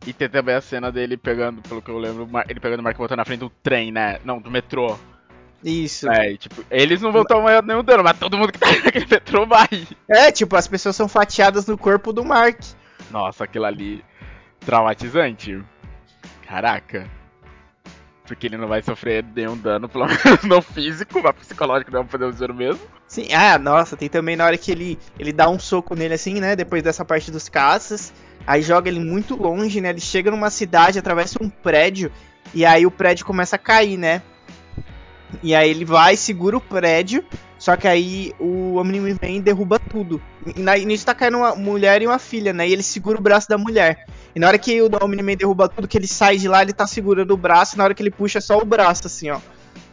E tem também a cena dele pegando, pelo que eu lembro, ele pegando o Mark botando na frente do trem, né? Não, do metrô. Isso. É, e, tipo, eles não vão tomar nenhum dano, mas todo mundo que tá naquele metrô vai. É, tipo, as pessoas são fatiadas no corpo do Mark. Nossa, aquilo ali. Traumatizante. Caraca. Porque ele não vai sofrer nenhum dano, pelo menos no físico, mas psicológico não vai fazer o zero mesmo. Sim, ah, nossa, tem também na hora que ele, ele dá um soco nele assim, né? Depois dessa parte dos caças. Aí joga ele muito longe, né? Ele chega numa cidade, atravessa um prédio. E aí o prédio começa a cair, né? E aí ele vai, segura o prédio. Só que aí o Omni-Man vem e derruba tudo. E na- nisso tá caindo uma mulher e uma filha, né? E ele segura o braço da mulher. E na hora que o Omni-Man derruba tudo, que ele sai de lá, ele tá segurando o braço. E na hora que ele puxa, é só o braço, assim, ó.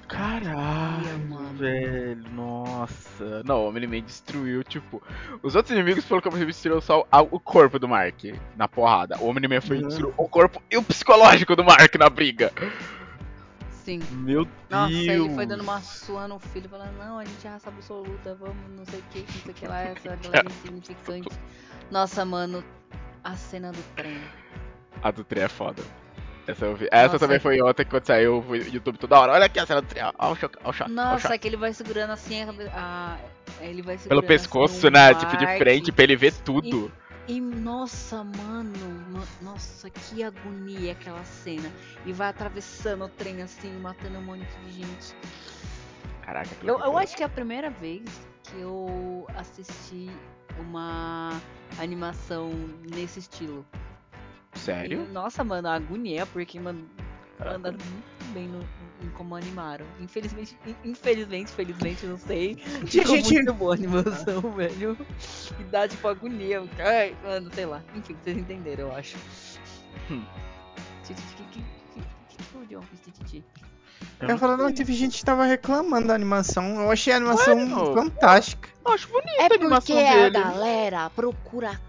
Caralho, mano. velho, nossa. Não, o Omni-Man destruiu, tipo. Os outros inimigos, pelo que eu percebi, destruiu só o corpo do Mark na porrada. O Omni-Man foi Uhum. destruiu o corpo e o psicológico do Mark na briga. Sim. Meu Nossa, Deus. ele foi dando uma sua no filho, falando, não, a gente é raça absoluta, vamos, não sei o que, não sei o que lá, essa galera insignificante. Nossa, mano, a cena do trem. A do trem é foda. Essa eu vi. Essa Nossa, também é- foi ontem quando saiu o YouTube toda hora. Olha aqui a cena do trem. Olha o choque, olha o choque. Nossa, choque. que ele vai segurando assim, a, a- ele vai Pelo segurando pescoço, assim, um né? Tipo, de frente, pra ele ver tudo. E nossa, mano, ma- nossa, que agonia aquela cena. E vai atravessando o trem assim, matando um monte de gente. Caraca, que Eu, eu acho que é a primeira vez que eu assisti uma animação nesse estilo. Sério? E, nossa, mano, a agonia, porque, mano, muito bem no, em como animaram. Infelizmente, in- infelizmente, felizmente, não sei. Ficou Gente- muito boa a animação, velho. E dá, tipo, agonia. Ai, mano, sei lá. Enfim, vocês entenderam, eu acho. Hum. Que que que que que o John fez, Titi? Eu Eu não falando, não, teve gente que tava reclamando da animação. Eu achei a animação Mano. fantástica. acho bonito É a porque animação a dele. galera procura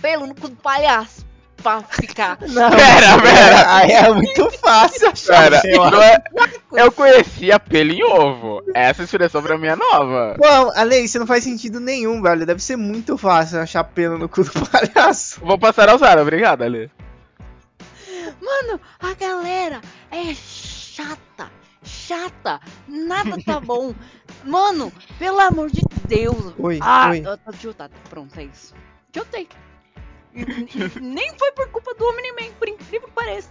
pelo no cu do palhaço pra ficar. Não, Pera, pera. Aí é muito fácil achar. Pera, é- eu conhecia pelo em ovo. Essa expressão pra mim é nova. Pô, Ale, isso não faz sentido nenhum, velho. Deve ser muito fácil achar pelo no cu do palhaço. Vou passar a usar, obrigado, Ali. Mano, a galera é chata. Chata. Nada tá bom. Mano, pelo amor de Deus. Oi, ah, oi. eu tô tiltada. Pronto, é isso. Tiltei. Nem foi por culpa do Omni-Man, por incrível que pareça.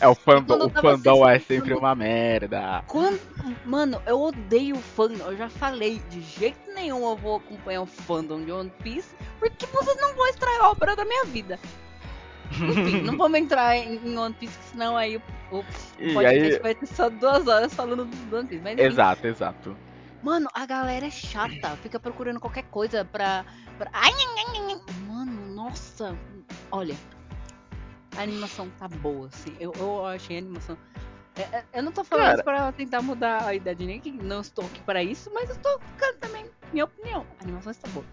É o fandom, o fandom é sempre uma merda. Quando, mano, eu odeio o fandom. Eu já falei, de jeito nenhum eu vou acompanhar o fandom de One Piece, porque vocês não vão extrair a obra da minha vida. Enfim, não vamos entrar em, One Piece, senão aí o, podcast aí, vai ter só duas horas falando do One Piece. Mas, enfim, exato, exato. mano, a galera é chata, fica procurando qualquer coisa pra. pra... Ai, ai, ai, nossa, olha. A animação tá boa, assim. Eu, eu achei a animação. é- é- Eu não tô falando Cara. isso pra tentar mudar a idade nem que não estou aqui pra isso, mas eu estou ficando também minha opinião. A animação está boa.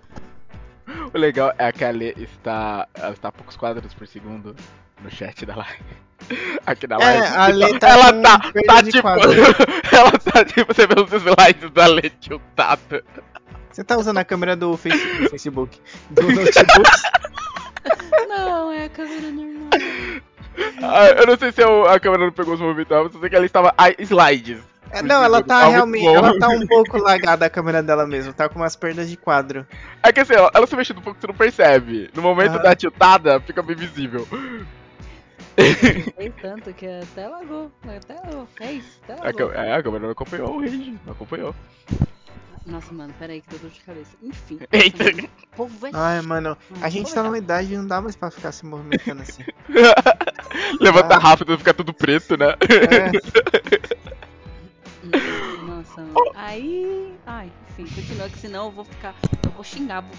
O legal é que a Ale está. Ela está a poucos quadros por segundo no chat da live. Aqui na live. É, a Então, tá ela tá, tá de tipo. quadro. ela tá tipo, você vê os slides da Ale tiltada. Você tá usando a câmera do, face- do Facebook? Do notebook? Não, é a câmera normal. Ah, eu não sei se eu- a câmera não pegou os movimentos, mas eu sei que ela estava. Ah, slides. É, não, ela tá Ah, realmente. Ela tá um pouco lagada a câmera dela mesmo. Tá com umas perdas de quadro. É que assim, ela, ela se mexendo um pouco, você não percebe. No momento Aham. da tiltada, fica bem visível. Fez tanto que até lagou. Até. É isso, até A, lagou. cam- é, a câmera não acompanhou o range, não acompanhou. Nossa, mano, peraí que deu dor de cabeça. Enfim. Eita. mano, o povo é Ai, mano, a gente tá olhar. numa idade e não dá mais pra ficar se movimentando assim. Levanta Ah. rápido, fica tudo preto, né? É, Nossa, mano. Aí. Ai, enfim, continua que senão eu vou ficar. Eu vou xingar vou-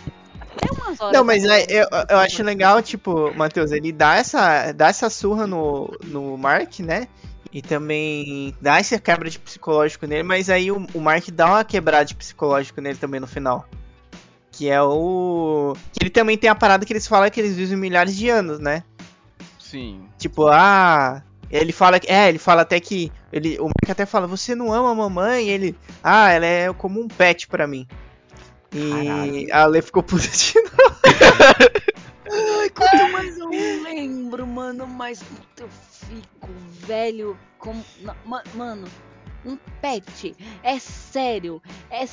até umas horas. Não, mas é, eu, eu acho legal, tipo, Matheus, ele dá essa, dá essa surra no, no Mark, né? E também dá essa quebra de psicológico nele, mas aí o, o Mark dá uma quebrada de psicológico nele também no final. Que é o. Que ele também tem a parada que eles falam que eles vivem milhares de anos, né? Sim. Tipo, ah. Ele fala que. É, ele fala até que. Ele, o Mark até fala, você não ama a mamãe? E ele. Ah, ela é como um pet pra mim. E Caralho. a Ale ficou puta de novo. Ai, quanto mais eu lembro, mano, mais puto eu fico velho. Como. ma- Mano, um pet. É sério. É.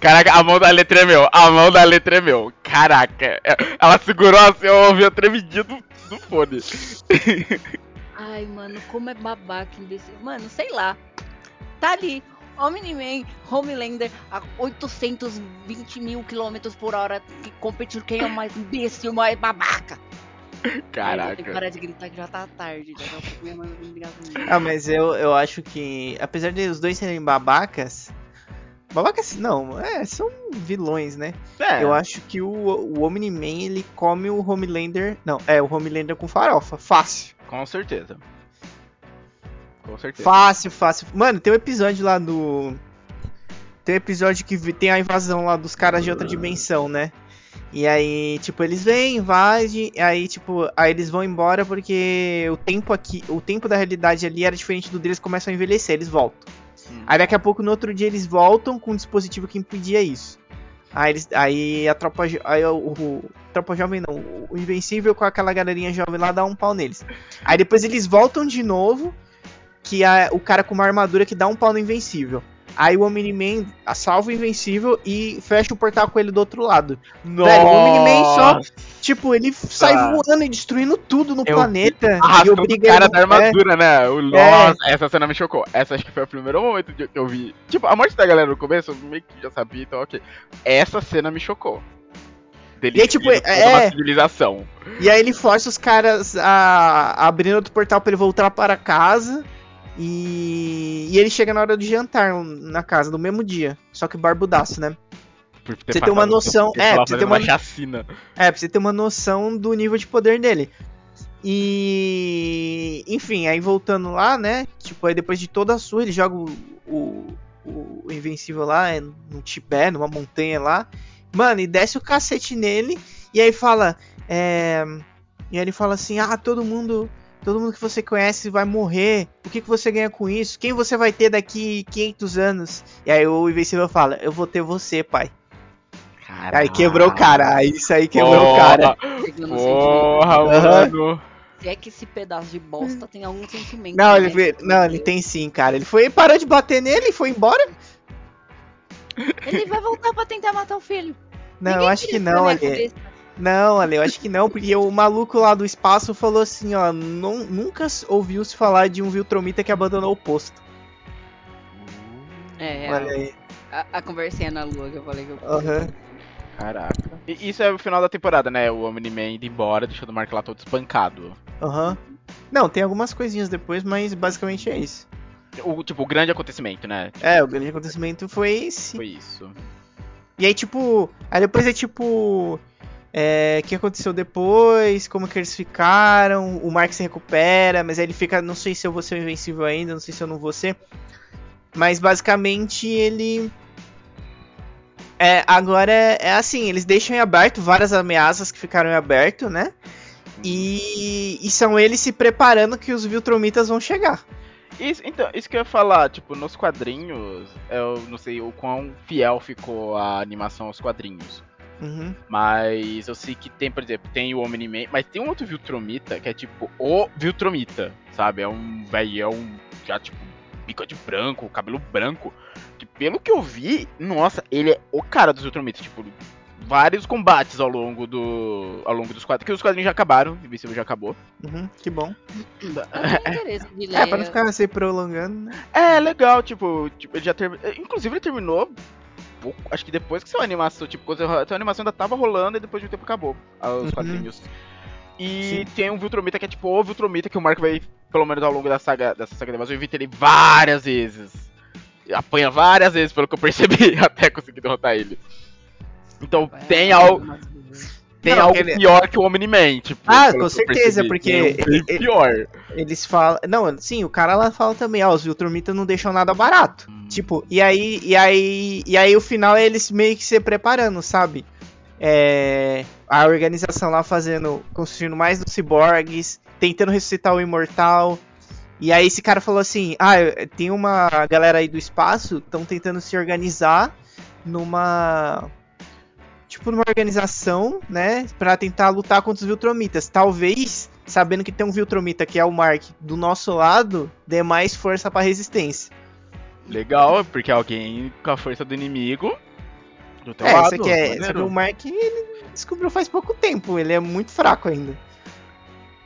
Caraca, a mão da letra é meu, a mão da letra é meu. Caraca, é- ela segurou assim, eu ouvi a tremidinha do do fone. Ai, mano, como é babaca, imbecil. Mano, sei lá. Tá ali. Omni-Man, Homelander a 820 mil quilômetros por hora que competindo quem é o mais imbecil, mais babaca. Eu tenho que Caraca. parar de gritar que já tá tarde. Já tá ligar comigo. Ah, mas eu, eu acho que, apesar de os dois serem babacas. Babacas não, é, são vilões, né? É, Eu acho que o, o Omni-Man ele come o Homelander. Não, é o Homelander com farofa. Fácil. com certeza. Com certeza. Fácil, fácil. Mano, tem um episódio lá do. Tem um episódio que tem a invasão lá dos caras de outra dimensão, né? E aí, tipo, eles vêm, invadem, aí, tipo, aí eles vão embora porque o tempo aqui, o tempo da realidade ali era diferente do deles, começam a envelhecer, eles voltam. Hum. Aí daqui a pouco, no outro dia, eles voltam com um dispositivo que impedia isso. Aí, eles, aí a tropa, aí o, o- tropa jovem não, o Invencível com aquela galerinha jovem lá dá um pau neles. Aí depois eles voltam de novo, que é o cara com uma armadura que dá um pau no Invencível. Aí o Omni-Man salva o Invencível e fecha o portal com ele do outro lado. Velho, o Omni-Man só, Nossa, tipo, ele sai voando e destruindo tudo no Eu- planeta. e Arrastando o cara ele- da armadura, né? O, É. nossa, essa cena me chocou. Essa acho que foi o primeiro momento que eu vi. Tipo, a morte da galera no começo, eu meio que já sabia, então ok. Essa cena me chocou. Dele E aí, tipo, é- uma civilização. E aí ele força os caras a, a abrir outro portal pra ele voltar para casa. E, e ele chega na hora de jantar na casa, no mesmo dia. Só que barbudaço, né? Por ter Você tem uma noção- é, pra você ter fazendo uma- chacina. É, pra você ter uma noção do nível de poder dele. E. Enfim, aí voltando lá, né? Tipo, aí depois de toda a sua, ele joga o, o, o Invencível lá é, no Tibete, numa montanha lá. Mano, e desce o cacete nele. E aí fala. É, e aí ele fala assim: Ah, todo mundo. Todo mundo que você conhece vai morrer. O que, que você ganha com isso? Quem você vai ter daqui 500 anos? E aí o Invencível fala: Eu vou ter você, pai. Aí quebrou o cara. Isso aí quebrou o cara. Porra, mano. Se é que esse pedaço de bosta tem algum sentimento. Não, né? ele, não, ele tem sim, cara. Ele foi parou de bater nele e foi embora? Ele vai voltar pra tentar matar o filho. Não, Ninguém eu acho que não, cabeça. Não, Ale, eu acho que não, porque o maluco lá do espaço falou assim, ó, não, nunca ouviu se falar de um Viltromita que abandonou o posto. É, Olha aí. a, a conversinha na lua que eu falei que eu. Aham. Caraca. E isso é o final da temporada, né? O Omni-Man indo embora, deixando o Mark lá todo espancado. Aham. Não, tem algumas coisinhas depois, mas basicamente é isso. O, tipo, o grande acontecimento, né? É, o grande acontecimento foi esse. Foi isso. E aí, tipo. Aí depois é tipo. É, que aconteceu depois, como que eles ficaram, o Mark se recupera, mas aí ele fica, não sei se eu vou ser invencível ainda, não sei se eu não vou ser. Mas basicamente ele. É, agora é, é assim, eles deixam em aberto várias ameaças que ficaram em aberto, né? E, e são eles se preparando que os Viltromitas vão chegar. Isso, então, isso que eu ia falar, tipo, nos quadrinhos, eu não sei o quão fiel ficou a animação aos quadrinhos. Uhum. Mas eu sei que tem, por exemplo, tem o Omni-Man, mas tem um outro Viltromita que é tipo o Viltromita, sabe? É um velhão, já tipo, bigode branco, cabelo branco. Que pelo que eu vi, nossa, ele é o cara dos Viltromitas, tipo, vários combates ao longo do. ao longo dos quadrinhos. Porque os quadrinhos já acabaram, o Invencível já acabou. Uhum, que bom. Ler. É, pra não ficar se prolongando, né? É, legal, tipo, tipo ele já terminou. Inclusive ele terminou. Pouco- Acho que depois que saiu a animação, tipo, quando a a animação ainda tava rolando e depois de um tempo acabou os Uhum. quadrinhos. E Sim. tem um Viltromita que é tipo o Viltromita que o Marco vai, pelo menos ao longo da saga, dessa saga da invasão, evita ele várias vezes. Apanha várias vezes, pelo que eu percebi, até conseguir derrotar ele. Então É, tem algo, tem Não, algo ele- pior que o Omni-Man, tipo. Ah, com certeza, percebi. porque Tem um ele- pior. Eles falam. Não, sim, o cara lá fala também, ó, os Viltromitas não deixam nada barato. Hum. Tipo, e aí, e aí, e aí o final é eles meio que se preparando, sabe? É, a organização lá fazendo, construindo mais dos ciborgues, tentando ressuscitar o imortal. E aí esse cara falou assim: "Ah, tem uma galera aí do espaço, estão tentando se organizar numa tipo numa organização, né, Pra tentar lutar contra os Viltromitas. Talvez, sabendo que tem um Viltromita que é o Mark do nosso lado, dê mais força pra resistência. Legal, porque alguém com a força do inimigo. Do teu É, lado, isso é, só que Tá maneiro. o Mark ele descobriu faz pouco tempo, ele é muito fraco ainda.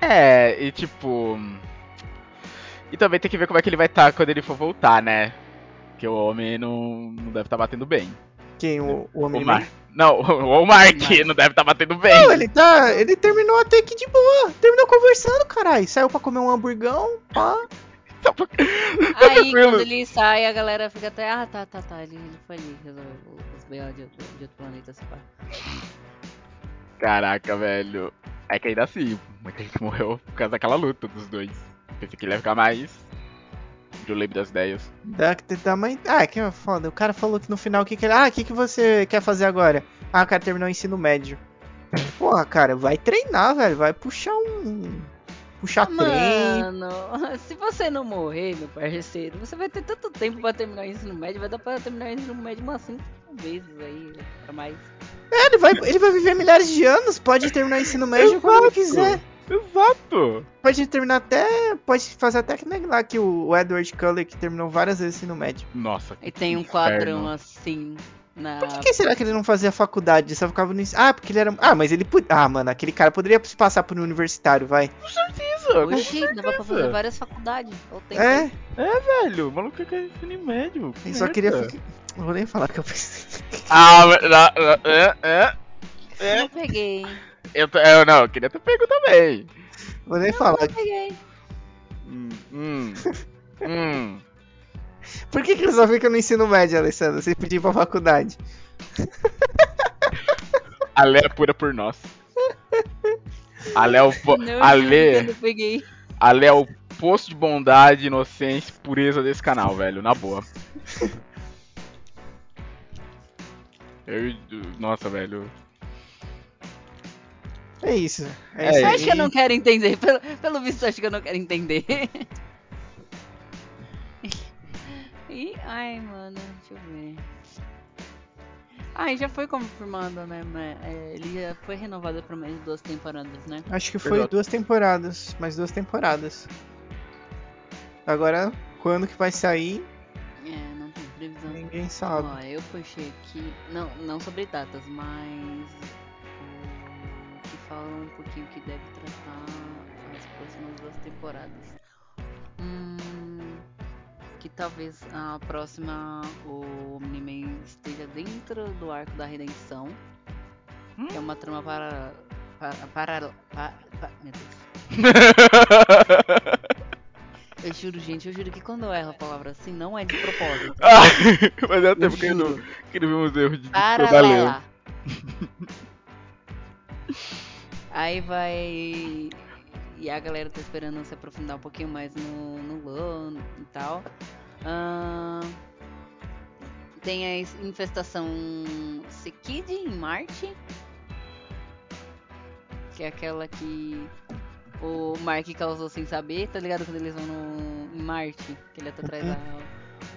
É, e tipo. E também tem que ver como é que ele vai estar quando ele for voltar, né? Porque o homem não, não deve estar batendo bem. Quem? O, o O homem Mar... Não, o Mark não deve estar batendo bem. Não, ele tá. Ele terminou até que de boa. Terminou conversando, caralho. Saiu pra comer um hamburgão, pá. Aí tranquilo. quando ele sai, a galera fica até, ah, tá, tá, tá, ele, ele foi ali resolver os B.O. de outro, de outro planeta, se pá. Caraca, velho. É que ainda assim, muita gente morreu por causa daquela luta dos dois. Pensei que ele ia ficar mais. De lembro das ideias. Da, da mãe. Ah, que foda. O cara falou que no final o que, que ele. Ah, o que, que você quer fazer agora? Ah, o cara terminou o ensino médio. Porra, cara, vai treinar, velho. Vai puxar um. Puxar trem. Mano, se você não morrer, meu parceiro, você vai ter tanto tempo pra terminar o ensino médio, vai dar pra terminar o ensino médio umas 5 vezes aí, pra mais. É, ele vai, ele vai viver milhares de anos. Pode terminar o ensino médio quando quiser. Exato! Pode terminar até. Pode fazer até que nem lá que o Edward Cullen que terminou várias vezes o ensino médio. Nossa. E tem um inferno. quadrão assim na. Por que, que será que ele não fazia faculdade? Só ficava no ensino. Ah, porque ele era. Ah, mas ele. Ah, mano, aquele cara poderia se passar por um universitário, vai. Isso, com Oxi, dava pra fazer certeza. várias faculdades. tempo. É, Velho, o maluco quer ensino médio. ele só queria. ficar- Não vou nem falar que eu pensei. Ah, mas- ah, é, é, Eu é. não peguei. Eu, eu não, eu queria ter pego também. Vou nem falar. Eu peguei. Hum, hum, hum. Por que, que ele só fica no ensino médio, Alessandro? Sem pedir pra faculdade? A Lé é pura por nós. A Lé é o, po- Não, a Lé, não a Lé é o posto de bondade, inocência, pureza desse canal, velho, na boa. Eu, nossa, velho. É isso. É, É isso acho que eu não quero entender. Pelo, pelo visto, acho que eu não quero entender. E, ai, mano, deixa eu ver. Ai, já foi confirmado, né? mas, é, ele já foi renovado por mais duas temporadas, né? Acho que foi Exato. duas temporadas. Mais duas temporadas. Agora, quando que vai sair, É, não tem previsão. ninguém sabe. Ó, eu puxei aqui. Não, não sobre datas, mas. Fala um pouquinho que deve tratar as próximas duas temporadas. Hum, que talvez a próxima o Omni-Man esteja dentro do arco da redenção. Que é uma trama para. para. para, pa- pa- meu Deus. Eu juro, gente, eu juro que quando eu erro a palavra assim, não é de propósito. Ah, Mas é Eu tempo que não que não vi uns erros de Paralela. Aí vai. E a galera tá esperando se aprofundar um pouquinho mais no, no LoL e tal. Ahn, Tem a es- infestação Sekid em Marte. Que é aquela que o Mark causou sem saber, tá ligado? Quando eles vão no, em Marte, que ele até traz a,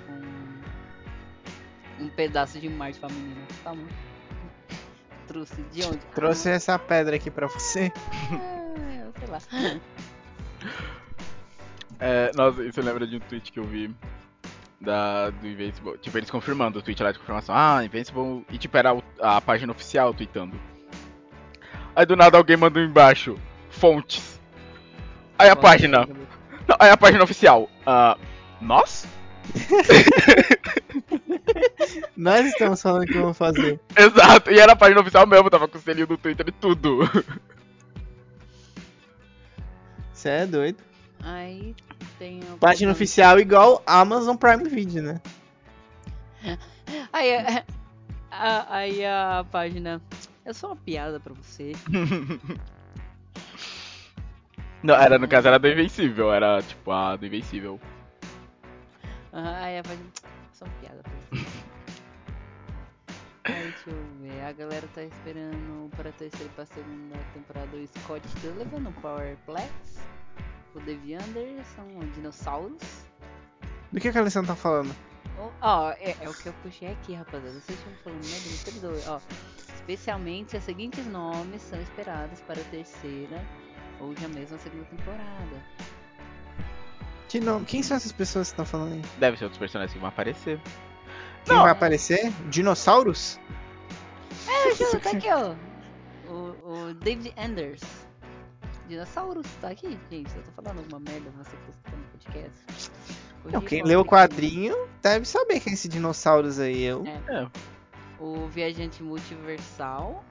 um, um pedaço de Marte pra menina. Tá muito. Trouxe de onde? Trouxe essa pedra aqui pra você. Ah, sei lá. É, nossa, isso lembra de um tweet que eu vi da, do Invincible. Tipo, eles confirmando o tweet lá de confirmação. Ah, Invincible. E tipo, era o- a página oficial tweetando. Aí do nada alguém mandou embaixo. Fontes. Aí a página. Não, aí a página oficial. Ah, nós? Nós estamos falando que vamos fazer. Exato, e era a página oficial mesmo, tava com o selinho do Twitter e tudo. Você é doido. Aí tem a Página oficial igual Amazon Prime Video, né? Aí, é- a, aí a página. É só uma piada pra você. Não, era no caso era do Invencível, era tipo a do Invencível. Aham, aí a página. Só piada. Aí, deixa eu ver. A galera tá esperando pra terceira e pra segunda temporada o Scott Sullivan no Powerplex. O Devi Anderson, o Dinossauros. Do que que a Alessandra tá falando? Ó, ó, é, é o que eu puxei aqui, rapaziada. Vocês estão falando, meu Deus, perdoe. Ó, especialmente os seguintes nomes são esperados para a terceira ou já mesmo a segunda temporada. Que nome? Quem são essas pessoas que estão falando aí? Deve ser outros personagens que vão aparecer. Quem Não. vai aparecer? Dinossauros? É, Ju, tá aqui, ó. O, o David Anders. Dinossauros, tá aqui, gente. Eu tô falando alguma merda, você que tá escutando o podcast. Não, quem leu o quadrinho deve saber quem é esse dinossauros aí. Eu, É. O Viajante Multiversal.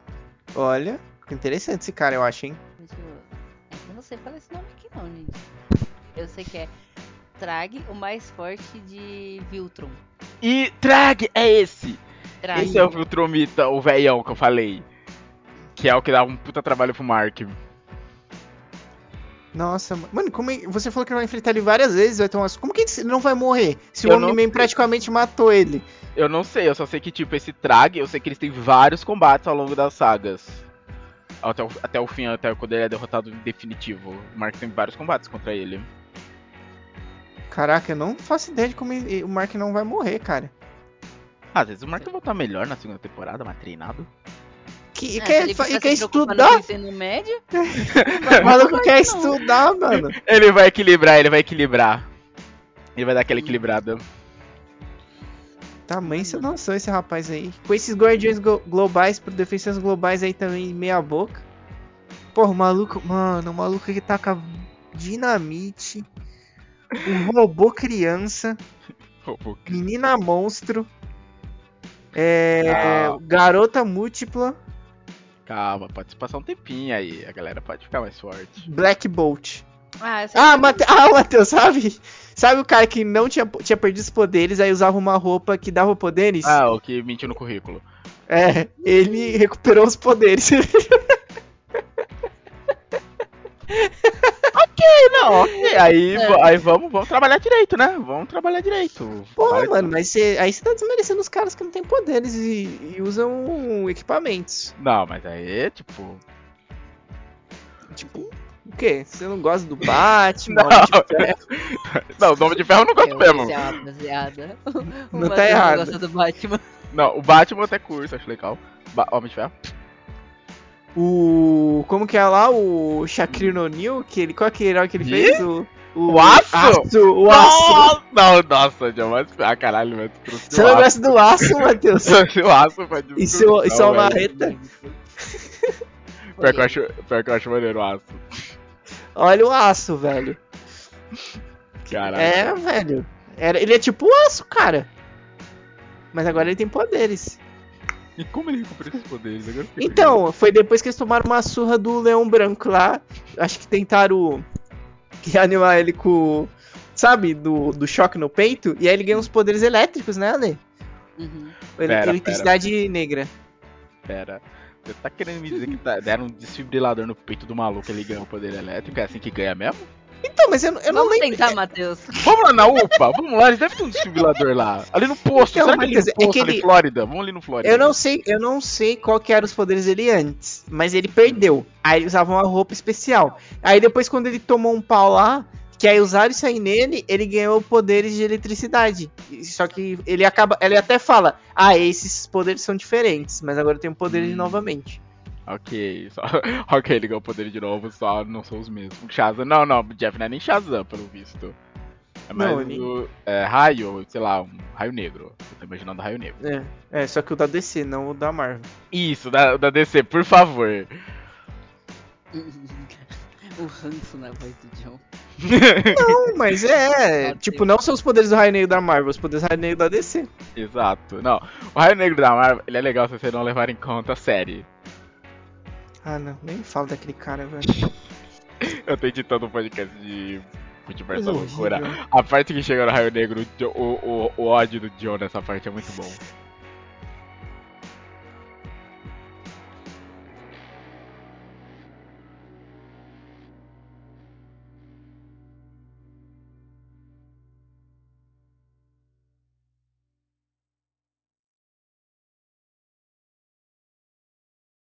olha, interessante esse cara, eu acho, hein? É que eu não sei falar esse nome aqui não, gente. Eu sei que é Trag, o mais forte de Viltron. E Trag é esse! Trag. Esse é o Viltromita, o velhão que eu falei. Que é o que dá um puta trabalho pro Mark. Nossa, ma- mano, como é... você falou que vai enfrentar ele várias vezes, vai ter umas... Como que ele não vai morrer? Se o Eu não Omni-Man praticamente matou ele. Eu não sei, eu só sei que, tipo, esse Trag, eu sei que eles têm vários combates ao longo das sagas. Até o, até o fim, até quando ele é derrotado em definitivo. O Mark tem vários combates contra ele. Caraca, eu não faço ideia de como o Mark não vai morrer, cara. Ah, às vezes o Mark vai voltar melhor na segunda temporada, mais treinado. Que, e Ah, quer, ele quer estudar? ensino médio, O maluco quer não. estudar, mano. Ele vai equilibrar, ele vai equilibrar. Ele vai dar aquela equilibrada. Tamanho sem noção esse rapaz aí. Com esses guardiões glo- globais, por defensas globais aí também, meia boca. Porra, o maluco, mano, o maluco que taca dinamite. O robô criança. Menina monstro. É. Garota múltipla. Calma, pode passar um tempinho aí. A galera pode ficar mais forte. Black Bolt. Ah, Ah, que- Mate... ah Matheus, sabe? Sabe o cara que não tinha, tinha perdido os poderes, aí usava uma roupa que dava poderes? Ah, o que mentiu no currículo. É, ele recuperou os poderes. Não, ok. Aí, É. aí vamos, vamos trabalhar direito, né? Vamos trabalhar direito. Pô, de- mano, mas cê- aí você tá desmerecendo os caras que não têm poderes e, e usam equipamentos. Não, mas aí, tipo. Tipo, o quê? Você não gosta do Batman? Não. Homem de Ferro? Não, o Nome de Ferro eu não gosto mesmo. É uma rapaziada. O Não tá errado. gosta do Batman. Não, o Batman eu até curso, acho legal. Ba Homem de Ferro? O. Como que é lá? O Shaquille O'Neal? Que ele, qual que é o herói que ele fez? O, O Aço? O Aço! Nossa! Não, nossa, jamais. Ah, caralho, velho. tu Você o não Aço. gosta do Aço, Matheus? O Aço pra E seu, e discussão, sua velho. marreta? Pior que, eu acho, pior que eu acho maneiro o Aço. Olha o Aço, velho. Caralho. É, velho. Era, ele é tipo o Aço, cara. Mas agora ele tem poderes. E como ele recuperou esses poderes? Agora Então, foi depois que eles tomaram uma surra do Leão Branco lá. Acho que tentaram reanimar ele com. Sabe, do, do choque no peito. E aí ele ganhou uns poderes elétricos, né, Ale? Uhum. Ele- Pera, Eletricidade negra. Pera. Você tá querendo me dizer que tá, deram um desfibrilador no peito do maluco e ele ganhou poder elétrico? É assim que ganha mesmo? Então, mas eu, eu não Vamos lembro. tentar, Matheus. Vamos lá na UPA, vamos lá, eles devem ter um desfibrilador lá. Ali no posto, Então, será que ali Matheus, no é posto, que ali ele- Flórida? Vamos ali no Flórida. Eu não sei, eu não sei qual que eram os poderes dele antes, mas ele perdeu. Aí ele usava uma roupa especial. Aí depois quando ele tomou um pau lá, que aí usaram isso aí nele, ele ganhou poderes de eletricidade. Só que ele acaba, ele até fala: "Ah, esses poderes são diferentes, mas agora eu tenho poderes Hum. novamente". Ok, só... ok, ele ganhou poder de novo, só não são os mesmos. Shazam, não, não, Jeff não é nem Shazam, pelo visto. É mais Não, ele- o é, raio, sei lá, um raio negro. Eu tô imaginando raio negro. É, é, só que o da DC, não o da Marvel. Isso, da, da DC, por favor. o ranço na voz do John. Não, mas é, tipo, não são os poderes do Raio Negro da Marvel, os poderes do Raio Negro da DC. Exato. Não, o raio negro da Marvel, ele é legal se você não levar em conta a série. Ah, não, nem me fala daquele cara, velho. Eu tô editando um podcast de Multiverso da Loucura. A parte que chega no raio negro, o, o, o ódio do John nessa parte é muito bom.